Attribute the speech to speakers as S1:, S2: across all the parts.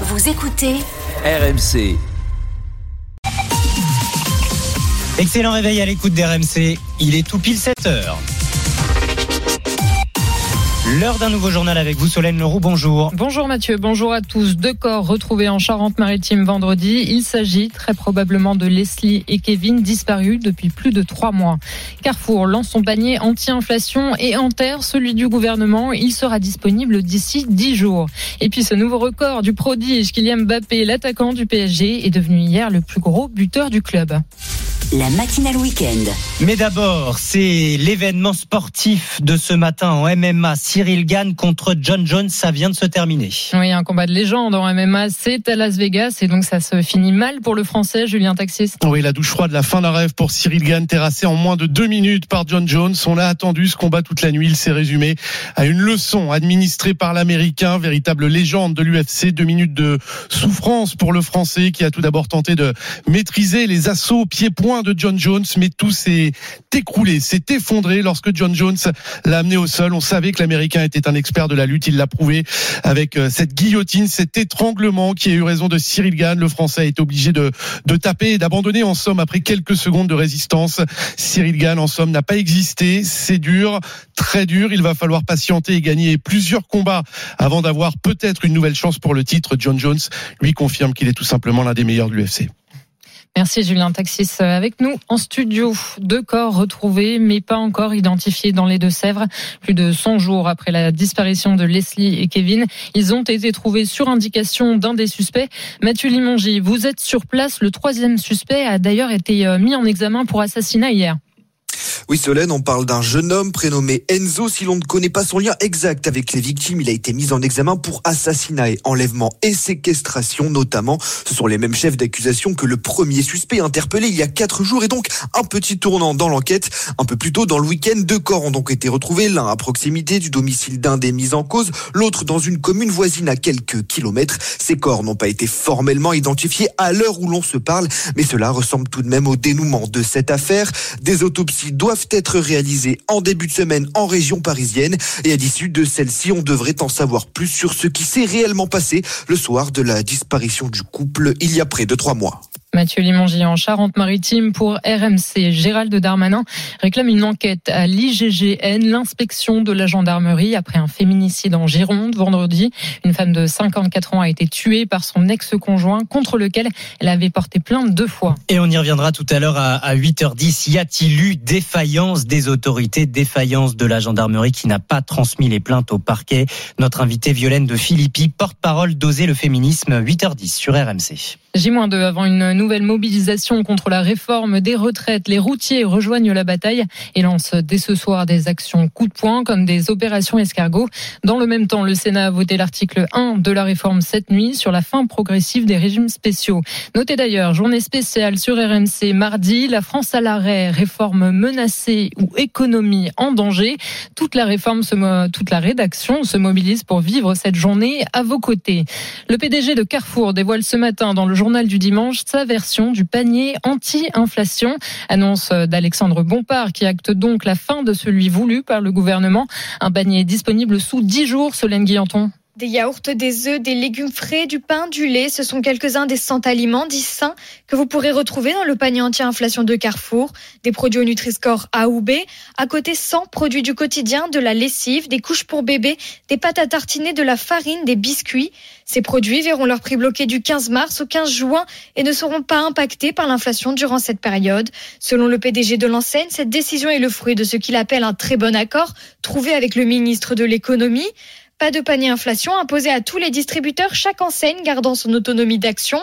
S1: Vous écoutez
S2: RMC.
S3: Excellent réveil à l'écoute d'RMC. Il est tout pile 7 heures. L'heure d'un nouveau journal avec vous, Solène Leroux. Bonjour.
S4: Bonjour Mathieu, bonjour à tous. Deux corps retrouvés en Charente-Maritime vendredi. Il s'agit très probablement de Leslie et Kevin, disparus depuis plus de trois mois. Carrefour lance son panier anti-inflation et enterre celui du gouvernement. Il sera disponible d'ici dix jours. Et puis ce nouveau record du prodige Kylian Mbappé, l'attaquant du PSG, est devenu hier le plus gros buteur du club.
S1: la matinale week-end.
S3: Mais d'abord, c'est l'événement sportif de ce matin en MMA. Cyril Gann contre John Jones, ça vient de se terminer.
S4: Oui, un combat de légende en MMA, c'est à Las Vegas et donc ça se finit mal pour le Français Julien Taxis.
S5: Oui, la douche froide, la fin d'un rêve pour Cyril Gann, terrassé en moins de deux minutes par John Jones. On l'a attendu ce combat toute la nuit. Il s'est résumé à une leçon administrée par l'Américain, véritable légende de l'UFC. Deux minutes de souffrance pour le Français qui a tout d'abord tenté de maîtriser les assauts pieds-points de John Jones, mais tout s'est écroulé, s'est effondré lorsque John Jones l'a amené au sol. On savait que l'Américain était un expert de la lutte. Il l'a prouvé avec euh, cette guillotine, cet étranglement qui a eu raison de Cyril Gann. Le Français a été obligé de, de taper et d'abandonner en somme après quelques secondes de résistance. Cyril Gann en somme n'a pas existé. C'est dur, très dur. Il va falloir patienter et gagner plusieurs combats avant d'avoir peut-être une nouvelle chance pour le titre. John Jones lui confirme qu'il est tout simplement l'un des meilleurs de l'UFC.
S4: Merci Julien Taxis avec nous en studio. Deux corps retrouvés mais pas encore identifiés dans les Deux-Sèvres. Plus de 100 jours après la disparition de Leslie et Kevin, ils ont été trouvés sur indication d'un des suspects. Mathieu Limongi, vous êtes sur place. Le troisième suspect a d'ailleurs été euh, mis en examen pour assassinat hier.
S6: Oui, Solène, on parle d'un jeune homme prénommé Enzo. Si l'on ne connaît pas son lien exact avec les victimes, il a été mis en examen pour assassinat et enlèvement et séquestration notamment. Ce sont les mêmes chefs d'accusation que le premier suspect interpellé il y a quatre jours et donc un petit tournant dans l'enquête. Un peu plus tôt dans le week-end, deux corps ont donc été retrouvés, l'un à proximité du domicile d'un des mis en cause, l'autre dans une commune voisine à quelques kilomètres. Ces corps n'ont pas été formellement identifiés à l'heure où l'on se parle, mais cela ressemble tout de même au dénouement de cette affaire. Des autopsies doivent être réalisées en début de semaine en région parisienne. Et à l'issue de celle-ci, on devrait en savoir plus sur ce qui s'est réellement passé le soir de la disparition du couple il y a près de trois mois.
S4: Mathieu Limongi en Charente-Maritime pour RMC. Gérald Darmanin réclame une enquête à l'IGGN, l'inspection de la gendarmerie, après un féminicide en Gironde vendredi. Une femme de 54 ans a été tuée par son ex-conjoint contre lequel elle avait porté plainte deux fois.
S3: Et on y reviendra tout à l'heure à 8h10. Y a-t-il eu défaillance des autorités, défaillance de la gendarmerie qui n'a pas transmis les plaintes au parquet? Notre invité Violaine de Philippi, porte-parole d'Oser le féminisme, 8h10 sur RMC.
S4: J-2 avant une nouvelle mobilisation contre la réforme des retraites. Les routiers rejoignent la bataille et lancent dès ce soir des actions coup de poing comme des opérations escargots. Dans le même temps, le Sénat a voté l'article 1 de la réforme cette nuit sur la fin progressive des régimes spéciaux. Notez d'ailleurs, journée spéciale sur RMC mardi, la France à l'arrêt, réforme menacée ou économie en danger. Toute la réforme, se, toute la rédaction se mobilise pour vivre cette journée à vos côtés. Le PDG de Carrefour dévoile ce matin dans le journal du dimanche sa du panier anti-inflation. Annonce d'Alexandre Bompard qui acte donc la fin de celui voulu par le gouvernement. Un panier disponible sous 10 jours, Solène Guillanton.
S7: Des yaourts, des œufs, des légumes frais, du pain, du lait, ce sont quelques-uns des 100 aliments dits sains que vous pourrez retrouver dans le panier anti-inflation de Carrefour. Des produits au Nutri-Score A ou B. À côté, 100 produits du quotidien, de la lessive, des couches pour bébé, des pâtes à tartiner, de la farine, des biscuits. Ces produits verront leur prix bloqué du 15 mars au 15 juin et ne seront pas impactés par l'inflation durant cette période. Selon le PDG de l'enseigne, cette décision est le fruit de ce qu'il appelle un très bon accord trouvé avec le ministre de l'économie. Pas de panier inflation imposé à tous les distributeurs, chaque enseigne gardant son autonomie d'action.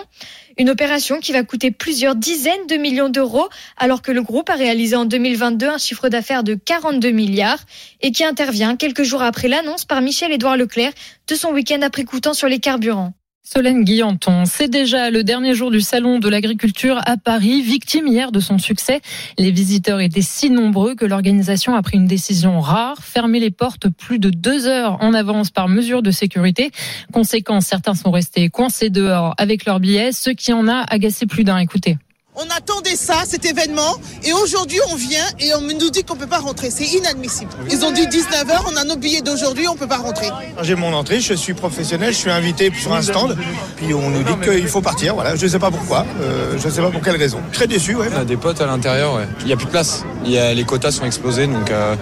S7: Une opération qui va coûter plusieurs dizaines de millions d'euros, alors que le groupe a réalisé en 2022 un chiffre d'affaires de 42 milliards et qui intervient quelques jours après l'annonce par Michel-Édouard Leclerc de son week-end après coûtant sur les carburants.
S4: Solène Guillanton, c'est déjà le dernier jour du salon de l'agriculture à Paris, victime hier de son succès. Les visiteurs étaient si nombreux que l'organisation a pris une décision rare, fermer les portes plus de deux heures en avance par mesure de sécurité. Conséquence, certains sont restés coincés dehors avec leurs billets, ce qui en a agacé plus d'un. Écoutez.
S2: On attendait ça, cet événement, et aujourd'hui on vient et on nous dit qu'on peut pas rentrer. C'est inadmissible. Ils ont dit 19h, on a nos billets d'aujourd'hui, on peut pas rentrer.
S8: J'ai mon entrée, je suis professionnel, je suis invité sur un stand, puis on nous dit qu'il faut partir. Voilà, je sais pas pourquoi, euh, je sais pas pour quelle raison. Très déçu, ouais.
S9: On a des potes à l'intérieur, ouais. Il y a plus de place. Il y a, les quotas sont explosés, donc euh,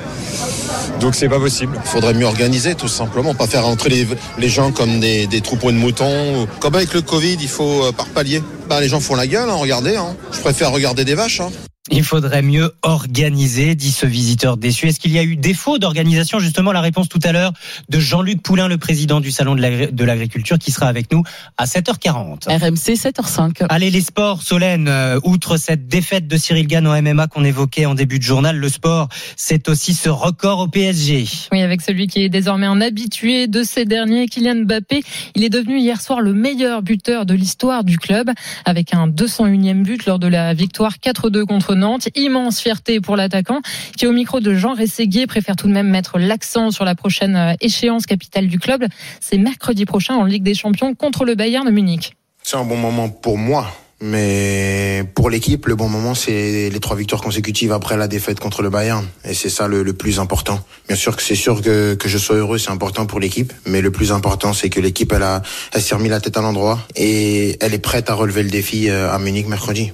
S9: donc c'est pas possible.
S10: Il faudrait mieux organiser, tout simplement, pas faire rentrer les, les gens comme des, des, troupeaux de moutons. Comme avec le Covid, il faut euh, par palier. Bah, les gens font la gueule, hein, regardez. Hein. Je préfère regarder des vaches. Hein.
S3: Il faudrait mieux organiser, dit ce visiteur déçu. Est-ce qu'il y a eu défaut d'organisation? Justement, la réponse tout à l'heure de Jean-Luc Poulain, le président du Salon de l'agriculture, qui sera avec nous à 7h40.
S11: RMC 7h05.
S3: Allez, les sports, Solène. Euh, outre cette défaite de Cyril Gann au MMA qu'on évoquait en début de journal, le sport, c'est aussi ce record au PSG.
S4: Oui, avec celui qui est désormais un habitué de ces derniers, Kylian Mbappé. Il est devenu hier soir le meilleur buteur de l'histoire du club, avec un 201e but lors de la victoire 4-2 contre Immense fierté pour l'attaquant qui, au micro de Jean Rességuier, préfère tout de même mettre l'accent sur la prochaine euh, échéance capitale du club. C'est mercredi prochain en Ligue des Champions contre le Bayern de Munich.
S12: C'est un bon moment pour moi. Mais pour l'équipe, le bon moment, c'est les trois victoires consécutives après la défaite contre le Bayern. Et c'est ça le, plus important. Bien sûr que c'est sûr que, que je sois heureux, c'est important pour l'équipe. Mais le plus important, c'est que l'équipe, elle, elle s'est remis la tête à l'endroit et elle est prête à relever le défi euh, à Munich mercredi.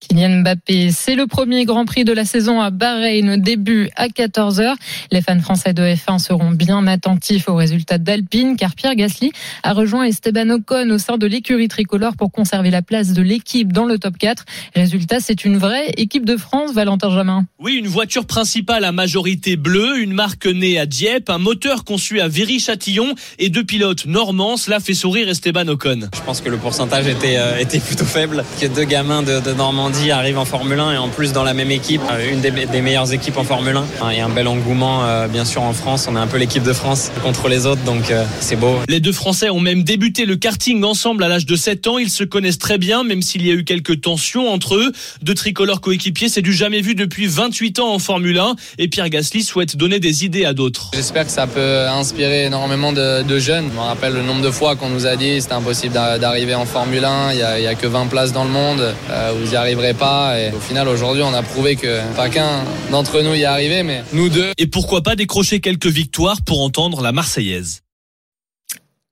S4: Kylian Mbappé, c'est le premier Grand Prix de la saison à Bahreïn, début à 14h. Les fans français de F1 seront bien attentifs aux résultats d'Alpine car Pierre Gasly a rejoint Esteban Ocon au sein de l'écurie tricolore pour conserver la place de l'équipe dans le top 4. Résultat, c'est une vraie équipe de France, Valentin Jamin.
S13: Oui, une voiture principale à majorité bleue, une marque née à Dieppe, un moteur conçu à Viry-Châtillon et deux pilotes normands. Cela fait sourire Esteban Ocon.
S14: Je pense que le pourcentage était, euh, était plutôt faible, que deux gamins de, de Normandie arrive en Formule 1 et en plus dans la même équipe, euh, une des, des meilleures équipes en Formule 1. Et un bel engouement, euh, bien sûr, en France. On est un peu l'équipe de France contre les autres, donc euh, c'est beau.
S13: Les deux Français ont même débuté le karting ensemble à l'âge de 7 ans. Ils se connaissent très bien, même s'il y a eu quelques tensions entre eux. Deux tricolores coéquipiers, c'est du jamais vu depuis 28 ans en Formule 1. Et Pierre Gasly souhaite donner des idées à d'autres.
S14: J'espère que ça peut inspirer énormément de, de jeunes. Je me rappelle le nombre de fois qu'on nous a dit c'était impossible d'arriver en Formule 1. Il n'y a, a, que 20 places dans le monde. Euh, vous y arriverez pas. Et au final, aujourd'hui, on a prouvé que pas qu'un d'entre nous y est arrivé, mais nous deux.
S13: Et pourquoi pas décrocher quelques victoires pour entendre la Marseillaise?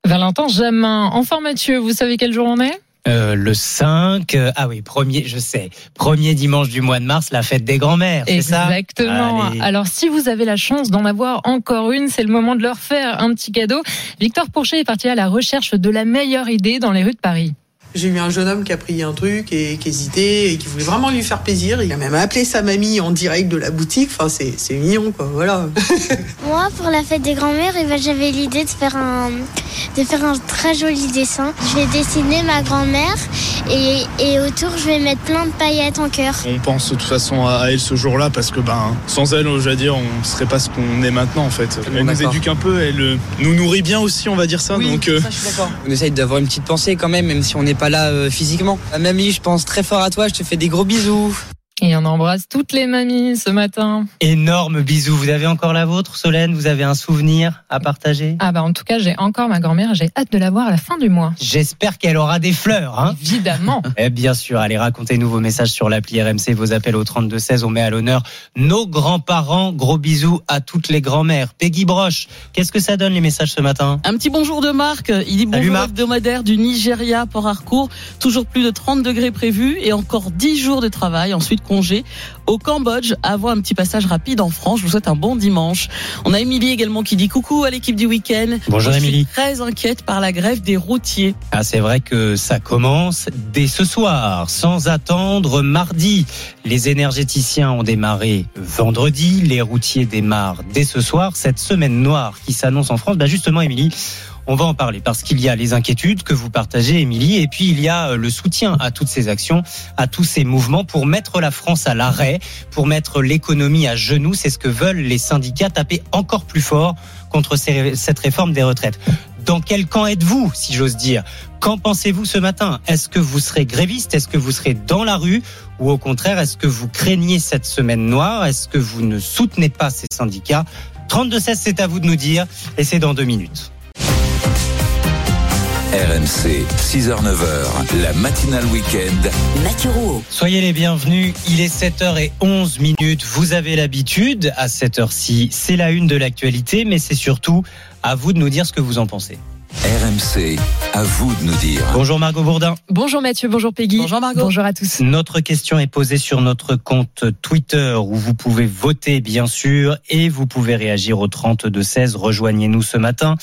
S4: Valentin Jamin. Enfin, Mathieu, vous savez quel jour on est?
S3: Euh, le 5, euh, ah oui, premier, je sais, premier dimanche du mois de mars, la fête des grands-mères, c'est ça?
S4: Exactement. Alors, si vous avez la chance d'en avoir encore une, c'est le moment de leur faire un petit cadeau. Victor Pourchet est parti à la recherche de la meilleure idée dans les rues de Paris.
S15: J'ai eu un jeune homme qui a pris un truc et qui hésitait et qui voulait vraiment lui faire plaisir. Il a même appelé sa mamie en direct de la boutique. Enfin, c'est, c'est mignon, quoi. Voilà.
S16: Moi, pour la fête des grands-mères, eh ben, j'avais l'idée de faire un, de faire un très joli dessin. Je vais dessiner ma grand-mère et, et autour, je vais mettre plein de paillettes en cœur.
S17: On pense de toute façon à elle ce jour-là parce que, ben, sans elle, je veux dire, on serait pas ce qu'on est maintenant, en fait. Elle nous éduque un peu, elle nous nourrit bien aussi, on va dire ça.
S18: Oui,
S17: donc,
S18: ça, je suis d'accord. On essaye d'avoir une petite pensée quand même, même si on n'est pas là euh, physiquement. Mamie, je pense très fort à toi, je te fais des gros bisous.
S4: Et on embrasse toutes les mamies ce matin.
S3: Énorme bisous. Vous avez encore la vôtre, Solène? Vous avez un souvenir à partager?
S4: Ah bah en tout cas, j'ai encore ma grand-mère. J'ai hâte de la voir à la fin du mois.
S3: J'espère qu'elle aura des fleurs. Hein
S4: Évidemment.
S3: eh bien sûr. Allez, racontez-nous vos messages sur l'appli RMC, vos appels au 3216. On met à l'honneur nos grands-parents. Gros bisous à toutes les grand-mères. Peggy Broche, qu'est-ce que ça donne les messages ce matin?
S11: Un petit bonjour de Marc. Il dit bonjour hebdomadaire du Nigeria, Port Harcourt. Toujours plus de 30 degrés prévus et encore 10 jours de travail. Ensuite, congé au Cambodge avant un petit passage rapide en France. Je vous souhaite un bon dimanche. On a Émilie également qui dit coucou à l'équipe du week-end.
S3: Bonjour
S11: Je
S3: Émilie.
S11: suis très inquiète par la grève des routiers.
S3: Ah, c'est vrai que ça commence dès ce soir, sans attendre mardi. Les énergéticiens ont démarré vendredi, les routiers démarrent dès ce soir. Cette semaine noire qui s'annonce en France, bah justement, Émilie, on va en parler parce qu'il y a les inquiétudes que vous partagez, Émilie, et puis il y a le soutien à toutes ces actions, à tous ces mouvements pour mettre la France à l'arrêt, pour mettre l'économie à genoux. C'est ce que veulent les syndicats, taper encore plus fort contre cette réforme des retraites. Dans quel camp êtes-vous, si j'ose dire? Qu'en pensez-vous ce matin? Est-ce que vous serez gréviste? Est-ce que vous serez dans la rue? Ou au contraire, est-ce que vous craignez cette semaine noire? Est-ce que vous ne soutenez pas ces syndicats? 32-16, c'est à vous de nous dire, et c'est dans deux minutes.
S19: RMC, 6h-9h, la matinale week-end.
S1: Mathieu Rouault.
S3: Soyez les bienvenus, il est 7h11 minutes. Vous avez l'habitude, à cette heure-ci, c'est la une de l'actualité, mais c'est surtout à vous de nous dire ce que vous en pensez.
S19: RMC, à vous de nous dire.
S3: Bonjour Margot Bourdin.
S4: Bonjour Mathieu, bonjour Peggy.
S11: Bonjour Margot.
S4: Bonjour à tous.
S3: Notre question est posée sur notre compte Twitter où vous pouvez voter bien sûr et vous pouvez réagir au 32 16. Rejoignez-nous ce matin.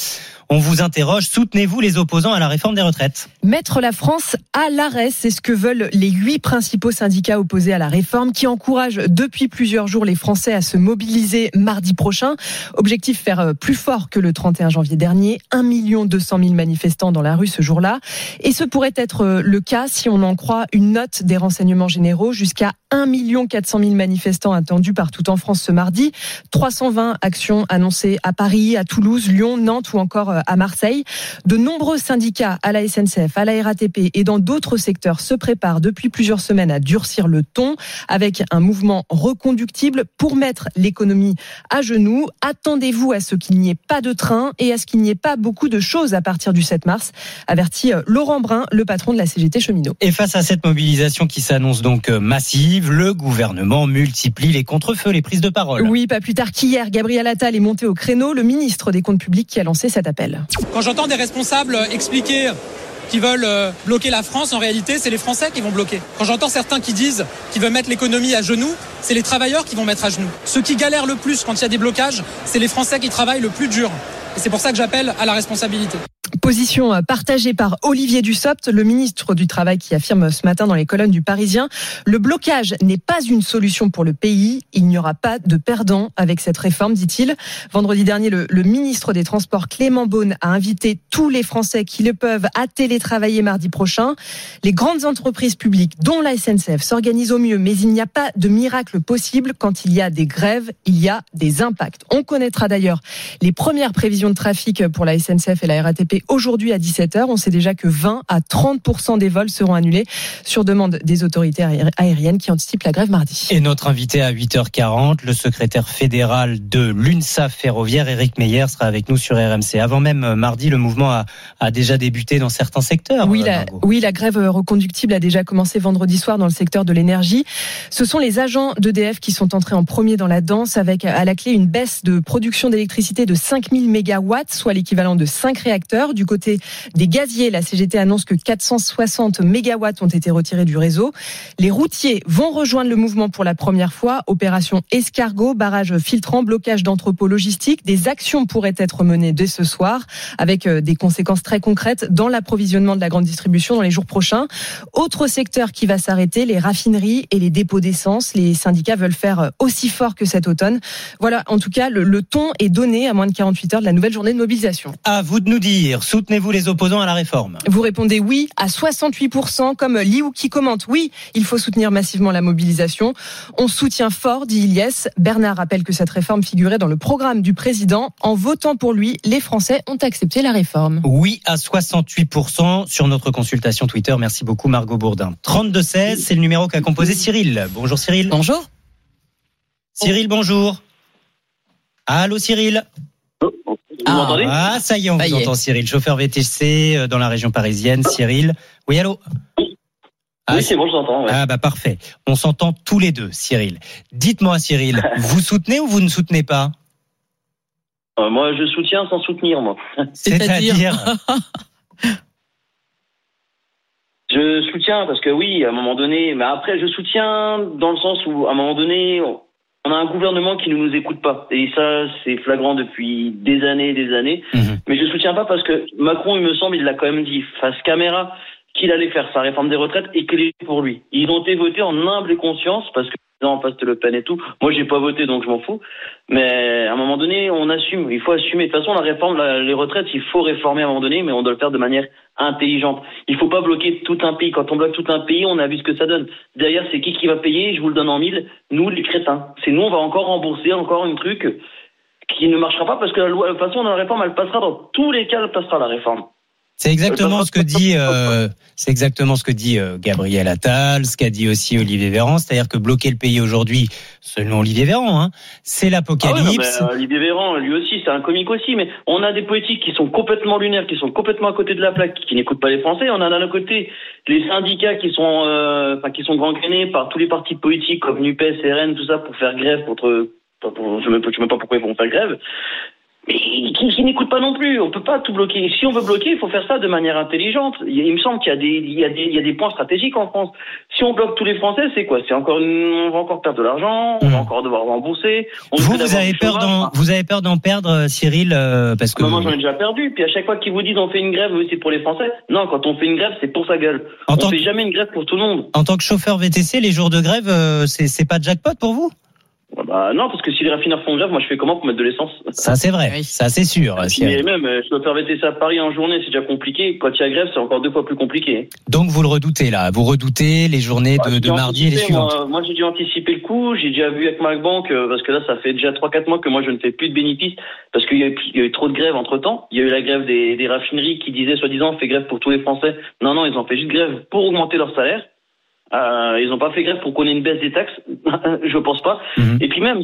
S3: On vous interroge, soutenez-vous les opposants à la réforme des retraites
S20: Mettre la France à l'arrêt, c'est ce que veulent les huit principaux syndicats opposés à la réforme qui encouragent depuis plusieurs jours les Français à se mobiliser mardi prochain. Objectif faire plus fort que le 31 janvier dernier. 1 200 000 manifestants dans la rue ce jour-là. Et ce pourrait être le cas si on en croit une note des renseignements généraux jusqu'à 1 400 000 manifestants attendus partout en France ce mardi. 320 actions annoncées à Paris, à Toulouse, Lyon, Nantes ou encore à Marseille. De nombreux syndicats à la SNCF, à la RATP et dans d'autres secteurs se préparent depuis plusieurs semaines à durcir le ton avec un mouvement reconductible pour mettre l'économie à genoux. Attendez-vous à ce qu'il n'y ait pas de train et à ce qu'il n'y ait pas beaucoup de choses à partir du 7 mars, avertit Laurent Brun, le patron de la CGT cheminot.
S3: Et face à cette mobilisation qui s'annonce donc massive, le gouvernement multiplie les contre-feux, les prises de parole.
S20: Oui, pas plus tard qu'hier, Gabriel Attal est monté au créneau, le ministre des Comptes publics qui a lancé cet appel.
S21: Quand j'entends des responsables expliquer qui veulent bloquer la France, en réalité, c'est les Français qui vont bloquer. Quand j'entends certains qui disent qu'ils veulent mettre l'économie à genoux, c'est les travailleurs qui vont mettre à genoux. Ceux qui galèrent le plus quand il y a des blocages, c'est les Français qui travaillent le plus dur. Et c'est pour ça que j'appelle à la responsabilité.
S20: Position partagée par Olivier Dussopt, le ministre du Travail, qui affirme ce matin dans les colonnes du Parisien Le blocage n'est pas une solution pour le pays. Il n'y aura pas de perdants avec cette réforme, dit-il. Vendredi dernier, le, le, ministre des Transports, Clément Beaune, a invité tous les Français qui le peuvent à télétravailler mardi prochain. Les grandes entreprises publiques, dont la SNCF, s'organisent au mieux, mais il n'y a pas de miracle possible. Quand il y a des grèves, il y a des impacts. On connaîtra d'ailleurs les premières prévisions de trafic pour la SNCF et la RATP aujourd'hui à 17h. On sait déjà que 20 à 30% des vols seront annulés sur demande des autorités aériennes qui anticipent la grève mardi.
S3: Et notre invité à 8h40, le secrétaire fédéral de l'UNSA ferroviaire, Eric Meyer, sera avec nous sur RMC. Avant même mardi, le mouvement a, a déjà débuté dans certains secteurs.
S20: Oui la, oui, la grève reconductible a déjà commencé vendredi soir dans le secteur de l'énergie. Ce sont les agents d'EDF qui sont entrés en premier dans la danse avec à la clé une baisse de production d'électricité de 5000 mégawatts, soit l'équivalent de 5 réacteurs. Du côté des gaziers, la CGT annonce que 460 mégawatts ont été retirés du réseau. Les routiers vont rejoindre le mouvement pour la première fois. Opération escargot, barrage filtrant, blocage d'entrepôts logistiques. Des actions pourraient être menées dès ce soir avec des conséquences très concrètes dans l'approvisionnement de la grande distribution dans les jours prochains. Autre secteur qui va s'arrêter, les raffineries et les dépôts d'essence. Les syndicats veulent faire aussi fort que cet automne. Voilà, en tout cas, le, le ton est donné à moins de 48 heures de la nouvelle journée de mobilisation.
S3: À vous de nous dire, soutenez-vous les opposants à la réforme
S20: Vous répondez oui à 68%, comme Liu qui commente oui, il faut soutenir massivement la mobilisation. On soutient fort, dit Ilyes. Bernard rappelle que cette réforme figurait dans le programme du président. En votant pour lui, les Français ont accepté la réforme.
S3: Oui à 68% sur notre consultation Twitter. Merci beaucoup Margot Bourdin. 32-16, c'est le numéro qu'a composé Cyril. Bonjour Cyril.
S11: Bonjour.
S3: Cyril, bonjour. Allô Cyril
S22: vous m'entendez
S3: Ah, ça y est, on vous entend, Cyril. Chauffeur VTC dans la région parisienne. Cyril. Oui, allô
S22: ah, Oui, c'est bon, je t'entends. Ouais.
S3: Ah, bah parfait. On s'entend tous les deux, Cyril. Dites-moi, Cyril, vous soutenez ou vous ne soutenez pas
S22: euh, Moi, je soutiens sans soutenir, moi.
S3: C'est-à-dire
S22: Je soutiens parce que oui, à un moment donné, mais après, je soutiens dans le sens où, à un moment donné, on a un gouvernement qui ne nous écoute pas. Et ça, c'est flagrant depuis des années et des années. Mmh. Mais je soutiens pas parce que Macron, il me semble, il l'a quand même dit face caméra qu'il allait faire sa réforme des retraites et qu'il est pour lui. Ils ont été votés en humble conscience parce que en face de Le Pen et tout. Moi, j'ai pas voté, donc je m'en fous. Mais à un moment donné, on assume. Il faut assumer. De toute façon, la réforme, les retraites, il faut réformer à un moment donné, mais on doit le faire de manière intelligente. Il faut pas bloquer tout un pays. Quand on bloque tout un pays, on a vu ce que ça donne. Derrière, c'est qui qui va payer? Je vous le donne en mille. Nous, les crétins. C'est nous, on va encore rembourser encore un truc qui ne marchera pas parce que la loi, de toute façon, la réforme, elle passera dans tous les cas, elle passera la réforme.
S3: C'est exactement ce que dit, euh, c'est exactement ce que dit euh, Gabriel Attal, ce qu'a dit aussi Olivier Véran, c'est-à-dire que bloquer le pays aujourd'hui, selon Olivier Véran, hein, c'est l'apocalypse.
S22: Ah ouais, Olivier Véran, lui aussi, c'est un comique aussi, mais on a des politiques qui sont complètement lunaires, qui sont complètement à côté de la plaque, qui n'écoutent pas les Français. On a d'un côté les syndicats qui sont, euh, enfin, qui sont gangrénés par tous les partis politiques comme Nupes, RN, tout ça, pour faire grève contre. Je ne sais même pas pourquoi ils vont faire grève mais qui, qui n'écoute pas non plus. On peut pas tout bloquer. Si on veut bloquer, il faut faire ça de manière intelligente. Il, il me semble qu'il y a des, il y a des, il y a des points stratégiques en France. Si on bloque tous les Français, c'est quoi? C'est encore, une, on va encore perdre de l'argent, on va encore devoir rembourser. On
S3: vous, vous avez peur d'en, vous avez peur d'en perdre, Cyril, euh, parce que.
S22: Bah, moi, j'en ai déjà perdu. Puis à chaque fois qu'ils vous disent on fait une grève, c'est pour les Français. Non, quand on fait une grève, c'est pour sa gueule.
S3: En
S22: on
S3: tant
S22: fait
S3: que-
S22: jamais une grève pour tout le monde.
S3: En tant que chauffeur VTC, les jours de grève, euh, c'est, c'est pas jackpot pour vous?
S22: Bah non, parce que si les raffineurs font grève, moi je fais comment pour mettre de l'essence?
S3: Ça c'est vrai, ça c'est sûr.
S22: Mais
S3: Cyril.
S22: même, je dois faire VTC à Paris en journée, c'est déjà compliqué. Quand il y a grève, c'est encore deux fois plus compliqué.
S3: Donc vous le redoutez là, vous redoutez les journées de, mardi et les suivantes.
S22: Moi, moi, j'ai dû anticiper le coup. J'ai déjà vu avec ma banque, euh, parce que là, ça fait déjà 3-4 mois que moi, je ne fais plus de bénéfices, parce qu'il y, a eu- il y a eu trop de grèves entre temps. Il y a eu la grève des, des raffineries qui disaient, soi-disant, on fait grève pour tous les Français. Non, non, ils ont fait juste grève pour augmenter leur salaire. Euh, ils n'ont pas fait grève pour qu'on ait une baisse des taxes. je pense pas. Et puis même,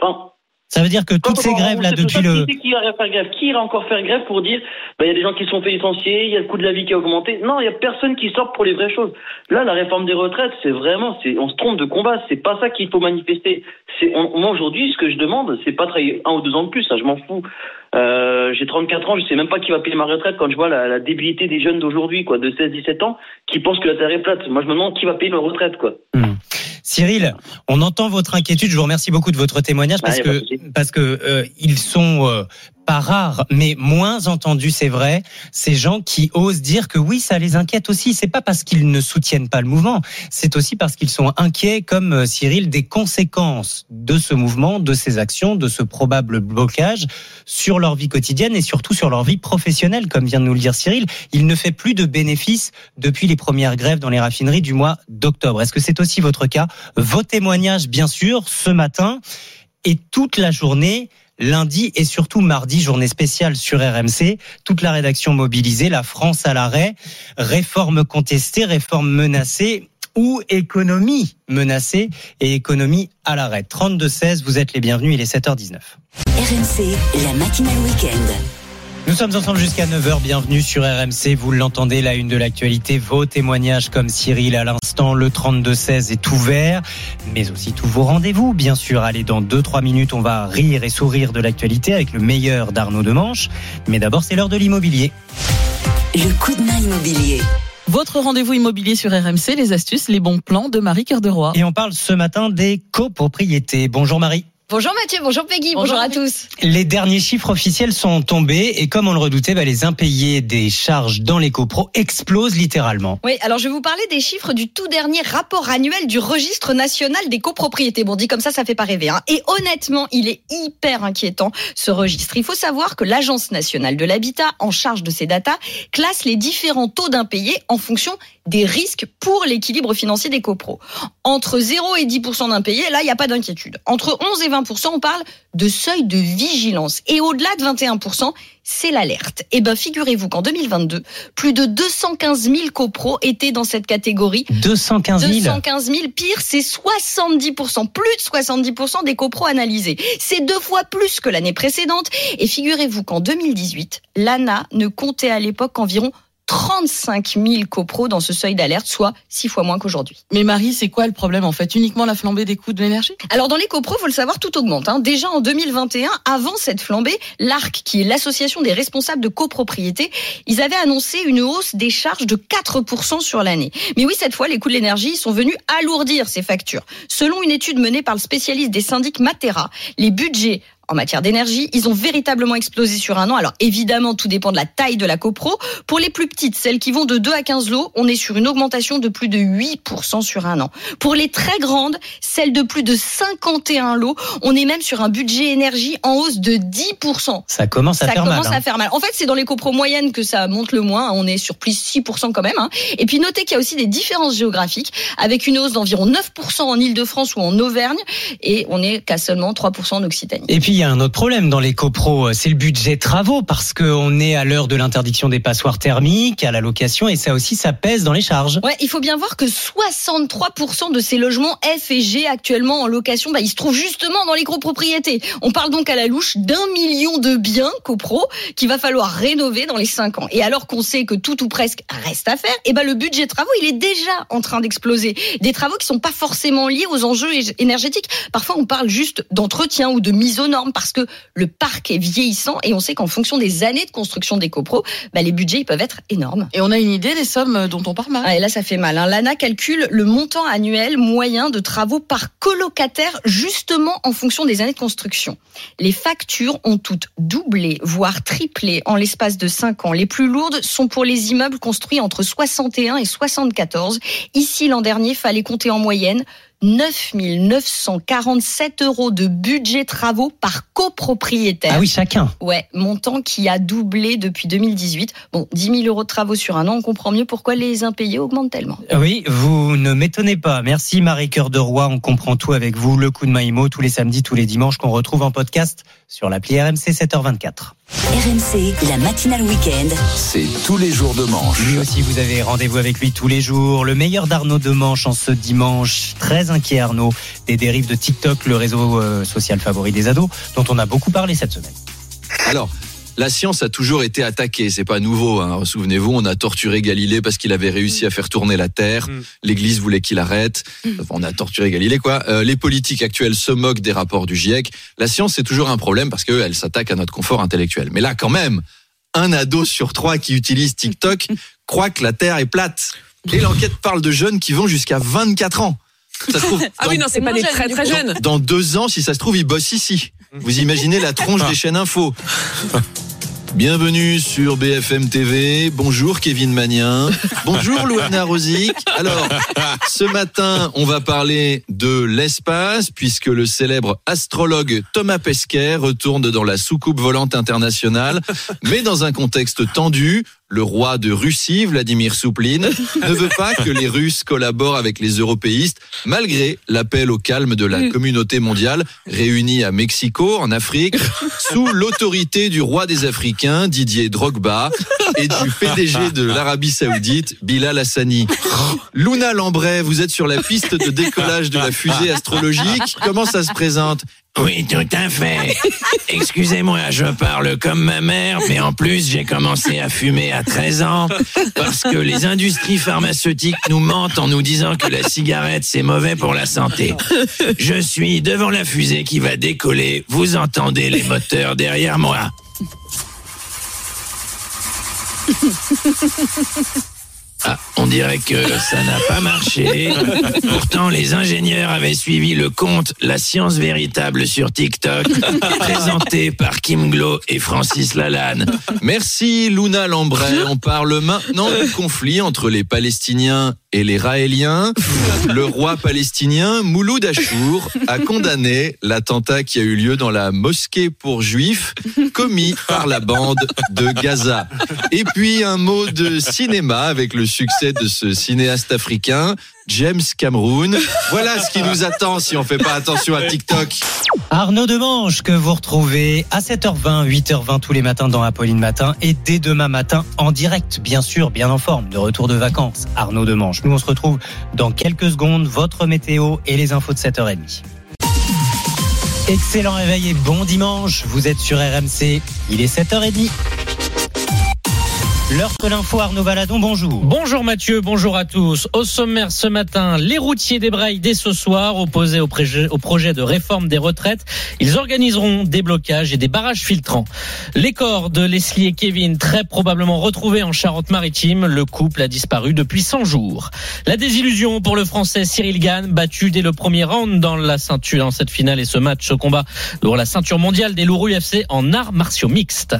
S22: enfin,
S3: Ça veut dire que toutes ces grèves là depuis le.
S22: Qui, ira faire grève Qui ira encore faire grève pour dire bah, il y a des gens qui sont fait licencier, il y a le coût de la vie qui a augmenté Non, il y a personne qui sort pour les vraies choses. Là, la réforme des retraites, c'est vraiment, c'est, on se trompe de combat. C'est pas ça qu'il faut manifester. C'est, on- moi aujourd'hui, ce que je demande, c'est pas travailler un ou deux ans de plus. Ça, je m'en fous. Euh, j'ai 34 ans, je sais même pas qui va payer ma retraite quand je vois la, la débilité des jeunes d'aujourd'hui, quoi, de 16-17 ans, qui pensent que la terre est plate. Moi, je me demande qui va payer leur retraite, quoi.
S3: Cyril, on entend votre inquiétude. Je vous remercie beaucoup de votre témoignage parce
S22: Ah,
S3: que parce que euh, ils sont euh, pas rares, mais moins entendus, c'est vrai. Ces gens qui osent dire que oui, ça les inquiète aussi. C'est pas parce qu'ils ne soutiennent pas le mouvement, c'est aussi parce qu'ils sont inquiets, comme euh, Cyril, des conséquences de ce mouvement, de ces actions, de ce probable blocage sur leur vie quotidienne et surtout sur leur vie professionnelle, comme vient de nous le dire Cyril. Il ne fait plus de bénéfices depuis les premières grèves dans les raffineries du mois d'octobre. Est-ce que c'est aussi votre cas Vos témoignages, bien sûr, ce matin et toute la journée. Lundi et surtout mardi, journée spéciale sur RMC. Toute la rédaction mobilisée, la France à l'arrêt, réforme contestée, réforme menacée ou économie menacée et économie à l'arrêt. 32-16, vous êtes les bienvenus, il est 7h19.
S1: RMC, la matinale week-end.
S3: Nous sommes ensemble jusqu'à 9h. Bienvenue sur RMC. Vous l'entendez, la une de l'actualité. Vos témoignages comme Cyril à l'instant. Le 32-16 est ouvert. Mais aussi tous vos rendez-vous. Bien sûr, allez, dans 2-3 minutes, on va rire et sourire de l'actualité avec le meilleur d'Arnaud Demanche. Mais d'abord, c'est l'heure de l'immobilier.
S1: Le coup de main immobilier.
S11: Votre rendez-vous immobilier sur RMC, les astuces, les bons plans de Marie Cœur de Roi.
S3: Et on parle ce matin des copropriétés. Bonjour Marie.
S23: Bonjour Mathieu, bonjour Peggy, bonjour,
S11: Bonjour
S23: à tous.
S3: Les derniers chiffres officiels sont tombés et comme on le redoutait, bah, les impayés des charges dans les copros explosent littéralement.
S23: Oui, alors je vais vous parler des chiffres du tout dernier rapport annuel du registre national des copropriétés. Bon, dit comme ça, ça fait pas rêver. Hein. Et honnêtement, il est hyper inquiétant ce registre. Il faut savoir que l'Agence nationale de l'habitat, en charge de ces datas, classe les différents taux d'impayés en fonction des risques pour l'équilibre financier des copros. Entre 0 et 10% d'impayés, là, il n'y a pas d'inquiétude. Entre 11 et 20% on parle de seuil de vigilance. Et au-delà de 21% c'est l'alerte. Et ben, figurez-vous qu'en 2022, plus de 215 000 copros étaient dans cette catégorie.
S3: 215 000
S23: 215 000. Pire, c'est 70% plus de 70% des copros analysés. C'est deux fois plus que l'année précédente. Et figurez-vous qu'en 2018, l'ANA ne comptait à l'époque qu'environ 35 000 copros dans ce seuil d'alerte, soit six fois moins qu'aujourd'hui.
S11: Mais Marie, c'est quoi le problème en fait? Uniquement la flambée des coûts de l'énergie?
S23: Alors dans les copros, faut le savoir, tout augmente. Hein. Déjà en 2021, avant cette flambée, l'ARC, qui est l'association des responsables de copropriété, ils avaient annoncé une hausse des charges de 4% sur l'année. Mais oui, cette fois, les coûts de l'énergie sont venus alourdir ces factures. Selon une étude menée par le spécialiste des syndics Matera, les budgets en matière d'énergie, ils ont véritablement explosé sur un an. Alors évidemment, tout dépend de la taille de la copro. Pour les plus petites, celles qui vont de 2 à 15 lots, on est sur une augmentation de plus de 8% sur un an. Pour les très grandes, celles de plus de 51 lots, on est même sur un budget énergie en hausse de 10%.
S3: Ça commence à
S23: ça
S3: faire
S23: commence
S3: mal. hein.
S23: à faire mal. En fait, c'est dans les copros moyennes que ça monte le moins. On est sur plus 6% quand même. hein. Et puis notez qu'il y a aussi des différences géographiques avec une hausse d'environ 9% en Ile-de-France ou en Auvergne et on est qu'à seulement 3% en Occitanie.
S3: Et puis puis il y a un autre problème dans les copros, c'est le budget travaux parce qu'on est à l'heure de l'interdiction des passoires thermiques, à la location et ça aussi ça pèse dans les charges.
S23: Ouais, il faut bien voir que 63% de ces logements F et G actuellement en location, bah, ils se trouvent justement dans les copropriétés. On parle donc à la louche d'un million de biens copro qu'il va falloir rénover dans les 5 ans. Et alors qu'on sait que tout ou presque reste à faire, et ben le budget travaux, il est déjà en train d'exploser. Des travaux qui sont pas forcément liés aux enjeux énergétiques. Parfois, on parle juste d'entretien ou de mise aux normes parce que le parc est vieillissant et on sait qu'en fonction des années de construction des copros, bah, les budgets ils peuvent être énormes.
S11: Et on a une idée des sommes dont on parle mal.
S23: Ah, et là, ça fait mal. Hein. L'ANA calcule le montant annuel moyen de travaux par colocataire justement en fonction des années de construction. Les factures ont toutes doublé, voire triplé en l'espace de 5 ans. Les plus lourdes sont pour les immeubles construits entre 61 et 74. Ici, l'an dernier, fallait compter en moyenne 9 947 euros de budget travaux par copropriétaire.
S3: Ah oui, chacun.
S23: Ouais, montant qui a doublé depuis 2018. Bon, 10 000 euros de travaux sur un an, on comprend mieux pourquoi les impayés augmentent tellement.
S3: Oui, vous ne m'étonnez pas. Merci Marie Cœur de Roi, on comprend tout avec vous. Le coup de Maïmo tous les samedis, tous les dimanches qu'on retrouve en podcast sur l'appli RMC 7h24.
S1: RMC, la matinale week-end.
S19: C'est tous les jours de manche.
S3: Lui aussi, vous avez rendez-vous avec lui tous les jours. Le meilleur d'Arnaud de Manche en ce dimanche. Très inquiet Arnaud des dérives de TikTok, le réseau euh, social favori des ados, dont on a beaucoup parlé cette semaine.
S24: Alors, la science a toujours été attaquée, c'est pas nouveau. Hein. Souvenez-vous, on a torturé Galilée parce qu'il avait réussi à faire tourner la Terre.
S3: Mm.
S24: L'Église voulait qu'il arrête. Enfin, on a torturé Galilée, quoi. Euh, les politiques actuelles se moquent des rapports du GIEC. La science, c'est toujours un problème parce qu'elle s'attaque à notre confort intellectuel. Mais là, quand même, un ado sur trois qui utilise TikTok croit que la Terre est plate. Et l'enquête parle de jeunes qui vont jusqu'à 24 ans. Ça se trouve,
S25: Ah oui, non, c'est pas des très très jeunes.
S24: dans deux ans, si ça se trouve, il bosse ici. Vous imaginez la tronche des chaînes info. Bienvenue sur BFM TV. Bonjour Kevin Magnien. Bonjour Louana Rosic. Alors, ce matin, on va parler de l'espace puisque le célèbre astrologue Thomas Pesquet retourne dans la soucoupe volante internationale, mais dans un contexte tendu. Le roi de Russie, Vladimir Souplin, ne veut pas que les Russes collaborent avec les européistes, malgré l'appel au calme de la communauté mondiale réunie à Mexico, en Afrique, sous l'autorité du roi des Africains, Didier Drogba, et du PDG de l'Arabie Saoudite, Bilal Hassani. Luna Lambray, vous êtes sur la piste de décollage de la fusée astrologique. Comment ça se présente?
S26: Oui, tout à fait. Excusez-moi, je parle comme ma mère, mais en plus, j'ai commencé à fumer à 13 ans parce que les industries pharmaceutiques nous mentent en nous disant que la cigarette, c'est mauvais pour la santé. Je suis devant la fusée qui va décoller. Vous entendez les moteurs derrière moi. Ah, on dirait que ça n'a pas marché. Pourtant, les ingénieurs avaient suivi le compte La science véritable sur TikTok, présenté par Kim Glo et Francis Lalanne.
S24: Merci Luna Lambray. On parle maintenant du conflit entre les Palestiniens et les Raéliens. Le roi palestinien Mouloud Achour a condamné l'attentat qui a eu lieu dans la mosquée pour juifs commis par la bande de Gaza. Et puis un mot de cinéma avec le succès de ce cinéaste africain. James Cameroun. Voilà ce qui nous attend si on fait pas attention à TikTok.
S3: Arnaud Demange que vous retrouvez à 7h20, 8h20 tous les matins dans Apolline Matin et dès demain matin en direct, bien sûr, bien en forme, de retour de vacances. Arnaud Demange. Nous, on se retrouve dans quelques secondes, votre météo et les infos de 7h30. Excellent réveil et bon dimanche. Vous êtes sur RMC. Il est 7h30. L'heure de l'info, Arnaud Baladon, bonjour.
S27: Bonjour Mathieu, bonjour à tous. Au sommaire ce matin, les routiers débraillent dès ce soir, opposés au projet, de réforme des retraites. Ils organiseront des blocages et des barrages filtrants. Les corps de Leslie et Kevin, très probablement retrouvés en Charente-Maritime. Le couple a disparu depuis 100 jours. La désillusion pour le Français Cyril Gann, battu dès le premier round dans la ceinture, dans cette finale et ce match, ce combat pour la ceinture mondiale des Lourous UFC en arts martiaux mixtes.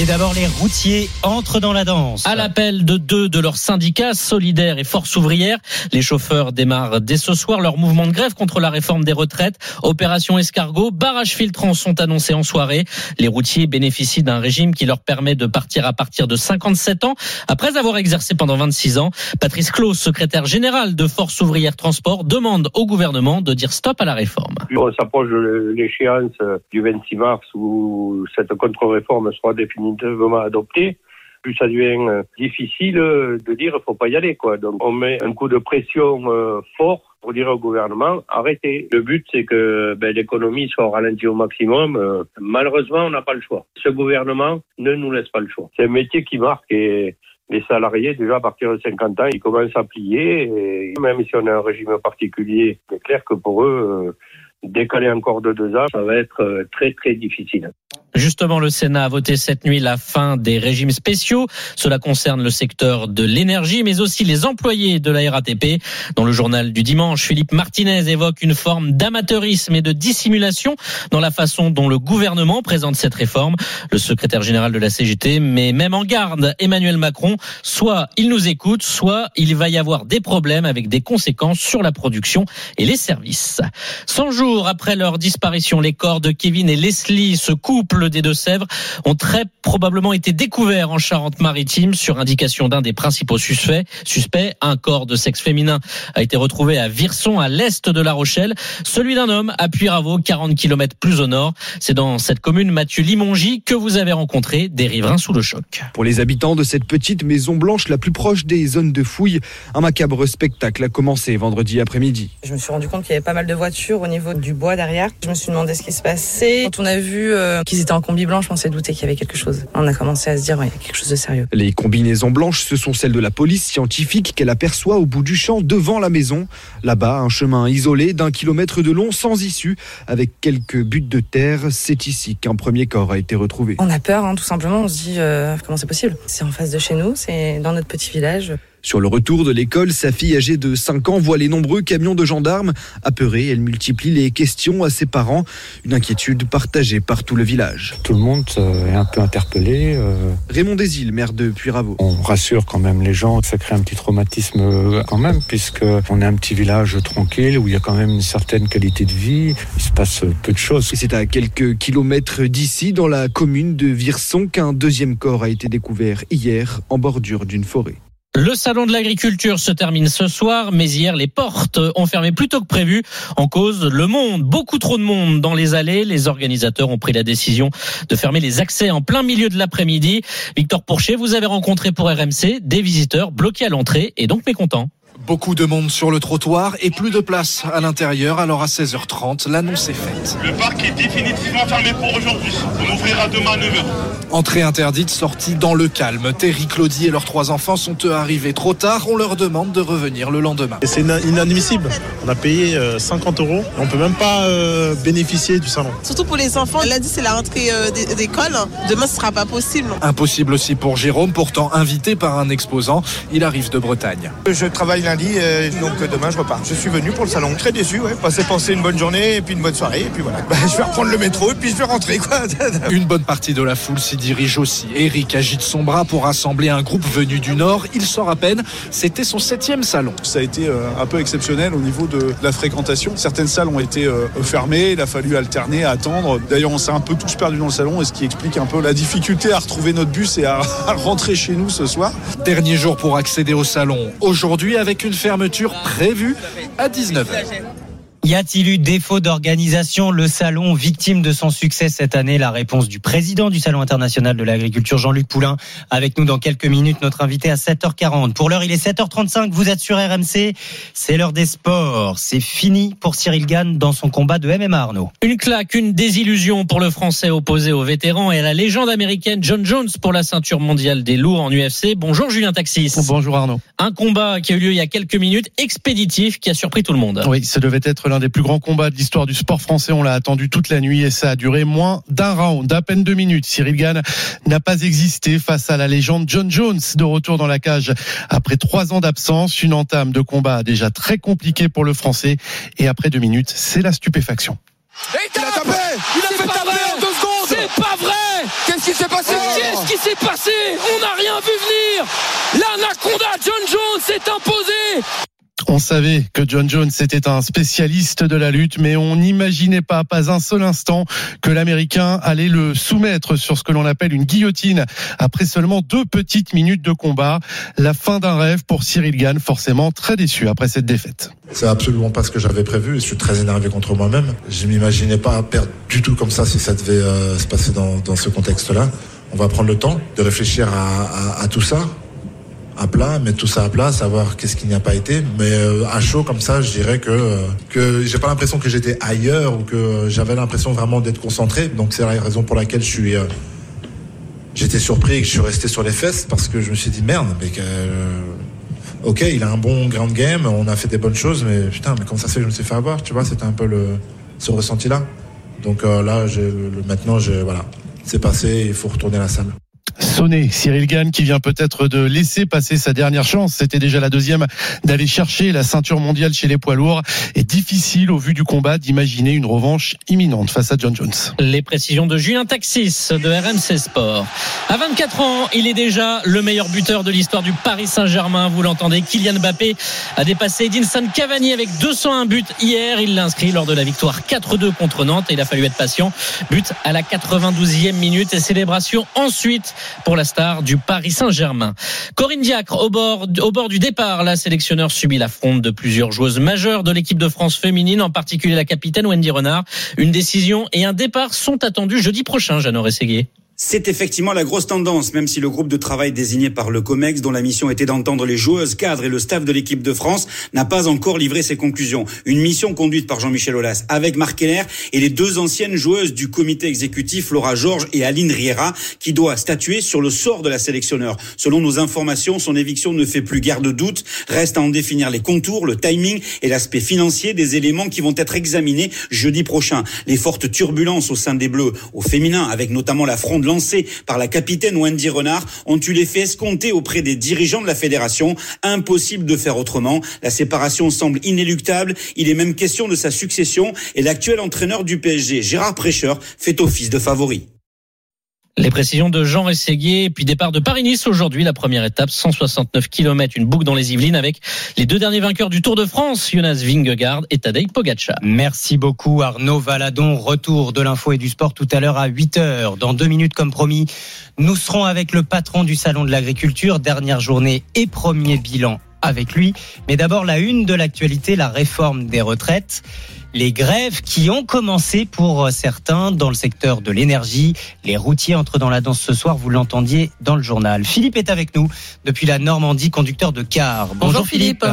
S3: Et d'abord, les routiers entrent dans la danse.
S27: À l'appel de deux de leurs syndicats, Solidaires et Force ouvrière, les chauffeurs démarrent dès ce soir leur mouvement de grève contre la réforme des retraites. Opération escargot, barrage filtrant sont annoncés en soirée. Les routiers bénéficient d'un régime qui leur permet de partir à partir de 57 ans, après avoir exercé pendant 26 ans. Patrice Claus, secrétaire général de Force ouvrière transport, demande au gouvernement de dire stop à la réforme.
S28: On s'approche de l'échéance du 26 mars où cette contre-réforme sera définie définitivement adopté, plus ça devient euh, difficile de dire il faut pas y aller. Donc on met un coup de pression euh, fort pour dire au gouvernement arrêtez. Le but c'est que ben, l'économie soit ralentie au maximum. Euh, malheureusement on n'a pas le choix. Ce gouvernement ne nous laisse pas le choix. C'est un métier qui marque et les salariés, déjà à partir de 50 ans, ils commencent à plier. Même si on a un régime particulier, c'est clair que pour eux, décaler encore de deux ans, ça va être très très difficile.
S27: Justement, le Sénat a voté cette nuit la fin des régimes spéciaux. Cela concerne le secteur de l'énergie, mais aussi les employés de la RATP. Dans le journal du dimanche, Philippe Martinez évoque une forme d'amateurisme et de dissimulation dans la façon dont le gouvernement présente cette réforme. Le secrétaire général de la CGT met même en garde Emmanuel Macron. Soit il nous écoute, soit il va y avoir des problèmes avec des conséquences sur la production et les services. 100 jours après leur disparition, les corps de Kevin et Leslie, ce couple des Deux-Sèvres ont très probablement été découverts en Charente-Maritime sur indication d'un des principaux suspects. Suspect, un corps de sexe féminin a été retrouvé à Virson, à l'est de La Rochelle. Celui d'un homme à Puyraveau, 40 km plus au nord. C'est dans cette commune, Mathieu Limongi, que vous avez rencontré des riverains sous le choc.
S25: Pour les habitants de cette petite maison blanche la plus proche des zones de fouilles, un macabre spectacle a commencé vendredi après-midi.
S29: Je me suis rendu compte qu'il y avait pas mal de voitures au niveau du bois derrière. Je me suis demandé ce qui se passait. Quand on a vu euh, qu'ils étaient en combi blanche, on s'est douté qu'il y avait quelque chose. On a commencé à se dire, ouais, il y a quelque chose de sérieux.
S25: Les combinaisons blanches, ce sont celles de la police scientifique qu'elle aperçoit au bout du champ devant la maison. Là-bas, un chemin isolé d'un kilomètre de long, sans issue, avec quelques buttes de terre. C'est ici qu'un premier corps a été retrouvé.
S29: On a peur, hein, tout simplement. On se dit, euh, comment c'est possible? C'est en face de chez nous, c'est dans notre petit village.
S25: Sur le retour de l'école, sa fille âgée de 5 ans voit les nombreux camions de gendarmes. Apeurée, elle multiplie les questions à ses parents. Une inquiétude partagée par tout le village.
S30: Tout le monde euh, est un peu interpellé. Euh.
S25: Raymond Desil, maire de Puyraveau.
S30: On rassure quand même les gens. Ça crée un petit traumatisme euh, quand même, puisque on est un petit village tranquille où il y a quand même une certaine qualité de vie. Il se passe peu de choses.
S25: c'est à quelques kilomètres d'ici, dans la commune de Virson, qu'un deuxième corps a été découvert hier en bordure d'une forêt.
S27: Le salon de l'agriculture se termine ce soir, mais hier les portes ont fermé plus tôt que prévu. En cause, le monde, beaucoup trop de monde dans les allées. Les organisateurs ont pris la décision de fermer les accès en plein milieu de l'après-midi. Victor Pourchet, vous avez rencontré pour RMC des visiteurs bloqués à l'entrée et donc mécontents.
S31: Beaucoup de monde sur le trottoir et plus de place à l'intérieur. Alors à 16h30, l'annonce est faite.
S32: Le parc est définitivement fermé pour aujourd'hui. On ouvrira demain à 9h.
S31: Entrée interdite, sortie dans le calme. Terry, Claudie et leurs trois enfants sont eux arrivés trop tard. On leur demande de revenir le lendemain.
S33: C'est inadmissible. On a payé 50 euh, euros. On peut même pas euh, bénéficier du salon.
S34: Surtout pour les enfants. Lundi, c'est la rentrée euh, d'école. Demain, ce sera pas possible.
S31: Impossible aussi pour Jérôme, pourtant invité par un exposant. Il arrive de Bretagne.
S35: Je travaille lundi, donc demain, je repars. Je suis venu pour le salon. Très déçu, ouais. Passer penser une bonne journée et puis une bonne soirée. Et puis voilà. Bah, je vais reprendre le métro et puis je vais rentrer, quoi.
S31: une bonne partie de la foule s'y dirige aussi. Eric agite son bras pour rassembler un groupe venu du Nord. Il sort à peine. C'était son septième salon.
S33: Ça a été un peu exceptionnel au niveau de la fréquentation. Certaines salles ont été fermées. Il a fallu alterner, attendre. D'ailleurs, on s'est un peu tous perdus dans le salon, et ce qui explique un peu la difficulté à retrouver notre bus et à rentrer chez nous ce soir.
S31: Dernier jour pour accéder au salon. Aujourd'hui, avec une fermeture prévue à 19h.
S3: Y a-t-il eu défaut d'organisation Le salon victime de son succès cette année? La réponse du président du Salon international de l'agriculture, Jean-Luc Poulain, avec nous dans quelques minutes, notre invité à 7h40. Pour l'heure, il est 7h35, vous êtes sur RMC, c'est l'heure des sports. C'est fini pour Cyril Gann dans son combat de MMA, Arnaud.
S27: Une claque, une désillusion pour le Français opposé au vétéran et à la légende américaine John Jones pour la ceinture mondiale des lourds en UFC. Bonjour Julien Taxis.
S36: Bonjour Arnaud.
S27: Un combat qui a eu lieu il y a quelques minutes, expéditif, qui a surpris tout le monde.
S36: Oui, ça devait être l'un des plus grands combats de l'histoire du sport français. On l'a attendu toute la nuit et ça a duré moins d'un round, d'à peine deux minutes. Cyril Gann n'a pas existé face à la légende John Jones de retour dans la cage après trois ans d'absence. Une entame de combat déjà très compliquée pour le français et après deux minutes, c'est la stupéfaction.
S37: il a tapé Il a fait taper en deux secondes
S36: C'est pas vrai
S37: Qu'est-ce
S38: qui s'est passé
S27: Qu'est-ce qui s'est passé? On n'a rien vu venir L'anaconda John Jones s'est imposé
S36: on savait que John Jones était un spécialiste de la lutte, mais on n'imaginait pas, pas un seul instant, que l'Américain allait le soumettre sur ce que l'on appelle une guillotine après seulement deux petites minutes de combat. La fin d'un rêve pour Cyril Gann, forcément très déçu après cette défaite.
S39: C'est absolument pas ce que j'avais prévu et je suis très énervé contre moi-même. Je m'imaginais pas perdre du tout comme ça si ça devait euh, se passer dans, ce contexte-là. On va prendre le temps de réfléchir à tout ça à plat, mettre tout ça à plat, savoir qu'est-ce qui n'y a pas été. Mais euh, à chaud comme ça, je dirais que euh, que j'ai pas l'impression que j'étais ailleurs ou que j'avais l'impression vraiment d'être concentré. Donc c'est la raison pour laquelle je suis euh, j'étais surpris et que je suis resté sur les fesses parce que je me suis dit merde, mais ok, il a un bon grand game, on a fait des bonnes choses, mais putain, mais comment ça se fait que je me suis fait avoir, tu vois, c'était un peu ce ressenti là. Donc là, maintenant, c'est passé, il faut retourner à la salle
S36: sonné. Cyril Gann qui vient peut-être de laisser passer sa dernière chance. C'était déjà la deuxième d'aller chercher la ceinture mondiale chez les poids lourds. Et difficile au vu du combat d'imaginer une revanche imminente face à John Jones.
S27: Les précisions de Julien Taxis de RMC Sport. À 24 ans, il est déjà le meilleur buteur de l'histoire du Paris Saint-Germain. Vous l'entendez, Kylian Mbappé a dépassé Edinson Cavani avec 201 buts hier. Il l'a inscrit lors de la victoire 4-2 contre Nantes il a fallu être patient. But à la 92e minute et célébration ensuite pour la star du Paris Saint-Germain. Corinne Diacre, au bord, du départ, la sélectionneur subit l'affront de plusieurs joueuses majeures de l'équipe de France féminine, en particulier la capitaine Wendy Renard. Une décision et un départ sont attendus jeudi prochain, Jeannot Rességuier.
S40: C'est effectivement la grosse tendance, même si le groupe de travail désigné par le COMEX, dont la mission était d'entendre les joueuses, cadres et le staff de l'équipe de France, n'a pas encore livré ses conclusions. Une mission conduite par Jean-Michel Aulas avec Marc Keller et les deux anciennes joueuses du comité exécutif, Laura Georges et Aline Riera, qui doit statuer sur le sort de la sélectionneur. Selon nos informations, son éviction ne fait plus guère de doute. Reste à en définir les contours, le timing et l'aspect financier des éléments qui vont être examinés jeudi prochain. Les fortes turbulences au sein des Bleus, au féminin, avec notamment la fronde lancé par la capitaine Wendy Renard ont eu l'effet escompté auprès des dirigeants de la fédération. Impossible de faire autrement. La séparation semble inéluctable. Il est même question de sa succession et l'actuel entraîneur du PSG, Gérard Prêcheur, fait office de favori.
S27: Les précisions de Jean Rességuier, puis départ de Paris-Nice aujourd'hui, la première étape, 169 km, une boucle dans les Yvelines avec les deux derniers vainqueurs du Tour de France, Jonas Vingegaard et Tadej Pogacar.
S3: Merci beaucoup Arnaud Valadon, retour de l'info et du sport tout à l'heure à 8h. Dans deux minutes comme promis, nous serons avec le patron du Salon de l'Agriculture, dernière journée et premier bilan avec lui. Mais d'abord la une de l'actualité, la réforme des retraites les grèves qui ont commencé pour certains dans le secteur de l'énergie. Les routiers entrent dans la danse ce soir, vous l'entendiez dans le journal. Philippe est avec nous depuis la Normandie, conducteur de car.
S23: Bonjour, Philippe.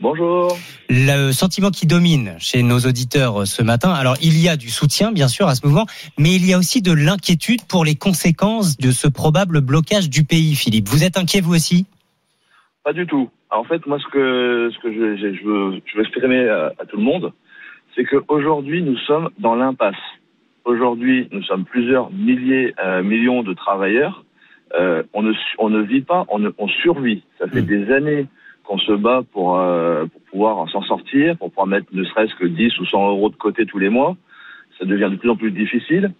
S41: Bonjour.
S3: Le sentiment qui domine chez nos auditeurs ce matin, alors il y a du soutien bien sûr à ce mouvement, mais il y a aussi de l'inquiétude pour les conséquences de ce probable blocage du pays, Philippe. Vous êtes inquiet vous aussi?
S41: Pas du tout. en fait, moi ce que, ce que je, je, veux, je veux exprimer à, à tout le monde, c'est qu'aujourd'hui, nous sommes dans l'impasse. Aujourd'hui, nous sommes plusieurs milliers, euh, millions de travailleurs. Euh, on, ne, on ne vit pas, on, ne, on survit. Ça fait des années qu'on se bat pour, euh, pour pouvoir s'en sortir, pour pouvoir mettre ne serait-ce que 10 ou 100 euros de côté tous les mois. Ça devient de plus en plus difficile.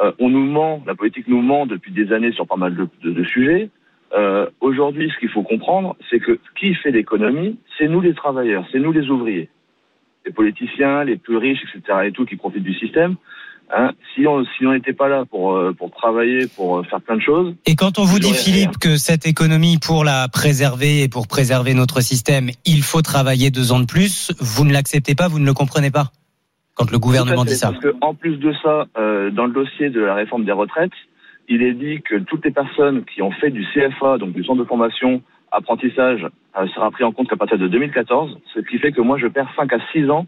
S41: Euh, on nous ment, la politique nous ment depuis des années sur pas mal de, de, de sujets. Euh, Aujourd'hui, ce qu'il faut comprendre, c'est que qui fait l'économie, c'est nous les travailleurs, c'est nous les ouvriers les politiciens, les plus riches, etc. et tout, qui profitent du système. Hein, si on si on n'était pas là pour euh, pour travailler, pour euh, faire plein de choses.
S3: Et quand on vous dit Philippe que cette économie pour la préserver et pour préserver notre système, il faut travailler deux ans de plus, vous ne l'acceptez pas, vous ne le comprenez pas quand le gouvernement dit ça.
S41: Parce que en plus de ça, euh, dans le dossier de la réforme des retraites, il est dit que toutes les personnes qui ont fait du CFA, donc du centre de formation apprentissage euh, sera pris en compte qu'à partir de 2014, ce qui fait que moi je perds 5 à 6 ans